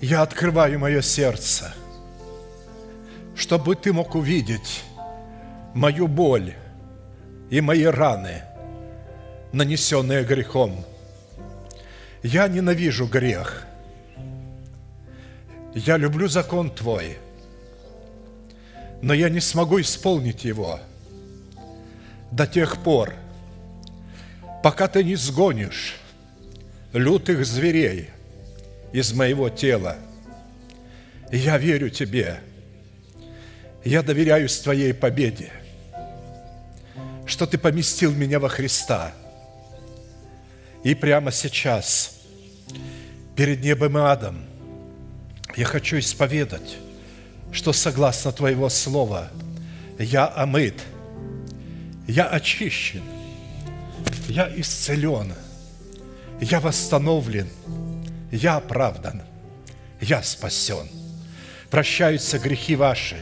Я открываю мое сердце, чтобы Ты мог увидеть мою боль и мои раны, нанесенные грехом. Я ненавижу грех. Я люблю закон Твой, но я не смогу исполнить его до тех пор, пока Ты не сгонишь лютых зверей из моего тела. Я верю Тебе. Я доверяюсь Твоей победе что Ты поместил меня во Христа. И прямо сейчас, перед небом и адом, я хочу исповедать, что согласно Твоего Слова я омыт, я очищен, я исцелен, я восстановлен, я оправдан, я спасен. Прощаются грехи ваши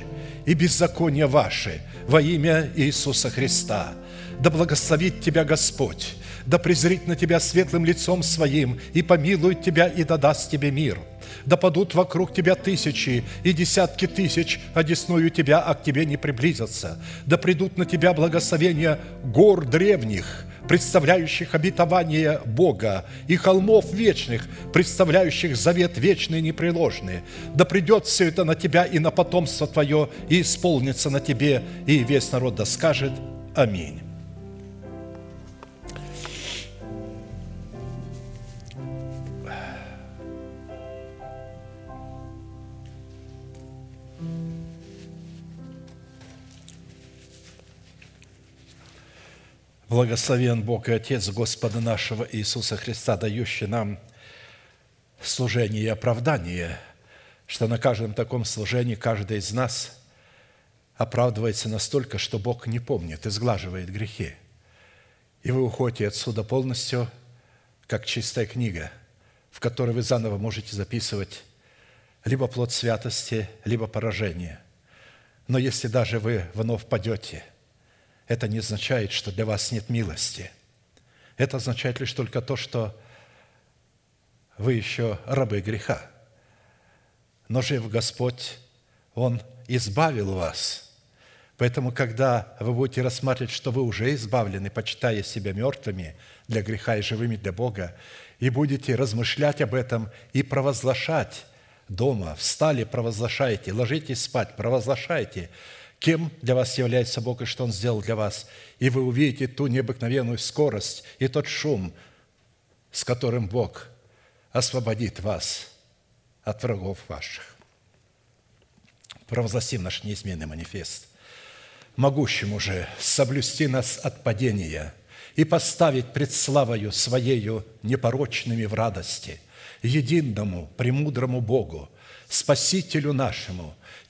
и беззакония ваши – во имя Иисуса Христа. Да благословит тебя Господь, да презрит на тебя светлым лицом своим и помилует тебя и дадаст тебе мир. Да падут вокруг тебя тысячи и десятки тысяч, а десною тебя, а к тебе не приблизятся. Да придут на тебя благословения гор древних, представляющих обетование Бога, и холмов вечных, представляющих завет вечный и непреложный. Да придет все это на тебя и на потомство твое, и исполнится на тебе, и весь народ да скажет Аминь. Благословен Бог и Отец Господа нашего Иисуса Христа, дающий нам служение и оправдание, что на каждом таком служении каждый из нас оправдывается настолько, что Бог не помнит и сглаживает грехи. И вы уходите отсюда полностью, как чистая книга, в которой вы заново можете записывать либо плод святости, либо поражение. Но если даже вы вновь падете – это не означает, что для вас нет милости. Это означает лишь только то, что вы еще рабы греха. Но жив Господь, Он избавил вас. Поэтому, когда вы будете рассматривать, что вы уже избавлены, почитая себя мертвыми для греха и живыми для Бога, и будете размышлять об этом и провозглашать дома, встали, провозглашайте, ложитесь спать, провозглашайте – кем для вас является Бог и что Он сделал для вас. И вы увидите ту необыкновенную скорость и тот шум, с которым Бог освободит вас от врагов ваших. Провозгласим наш неизменный манифест. Могущему же соблюсти нас от падения и поставить пред славою Своею непорочными в радости, единому, премудрому Богу, Спасителю нашему –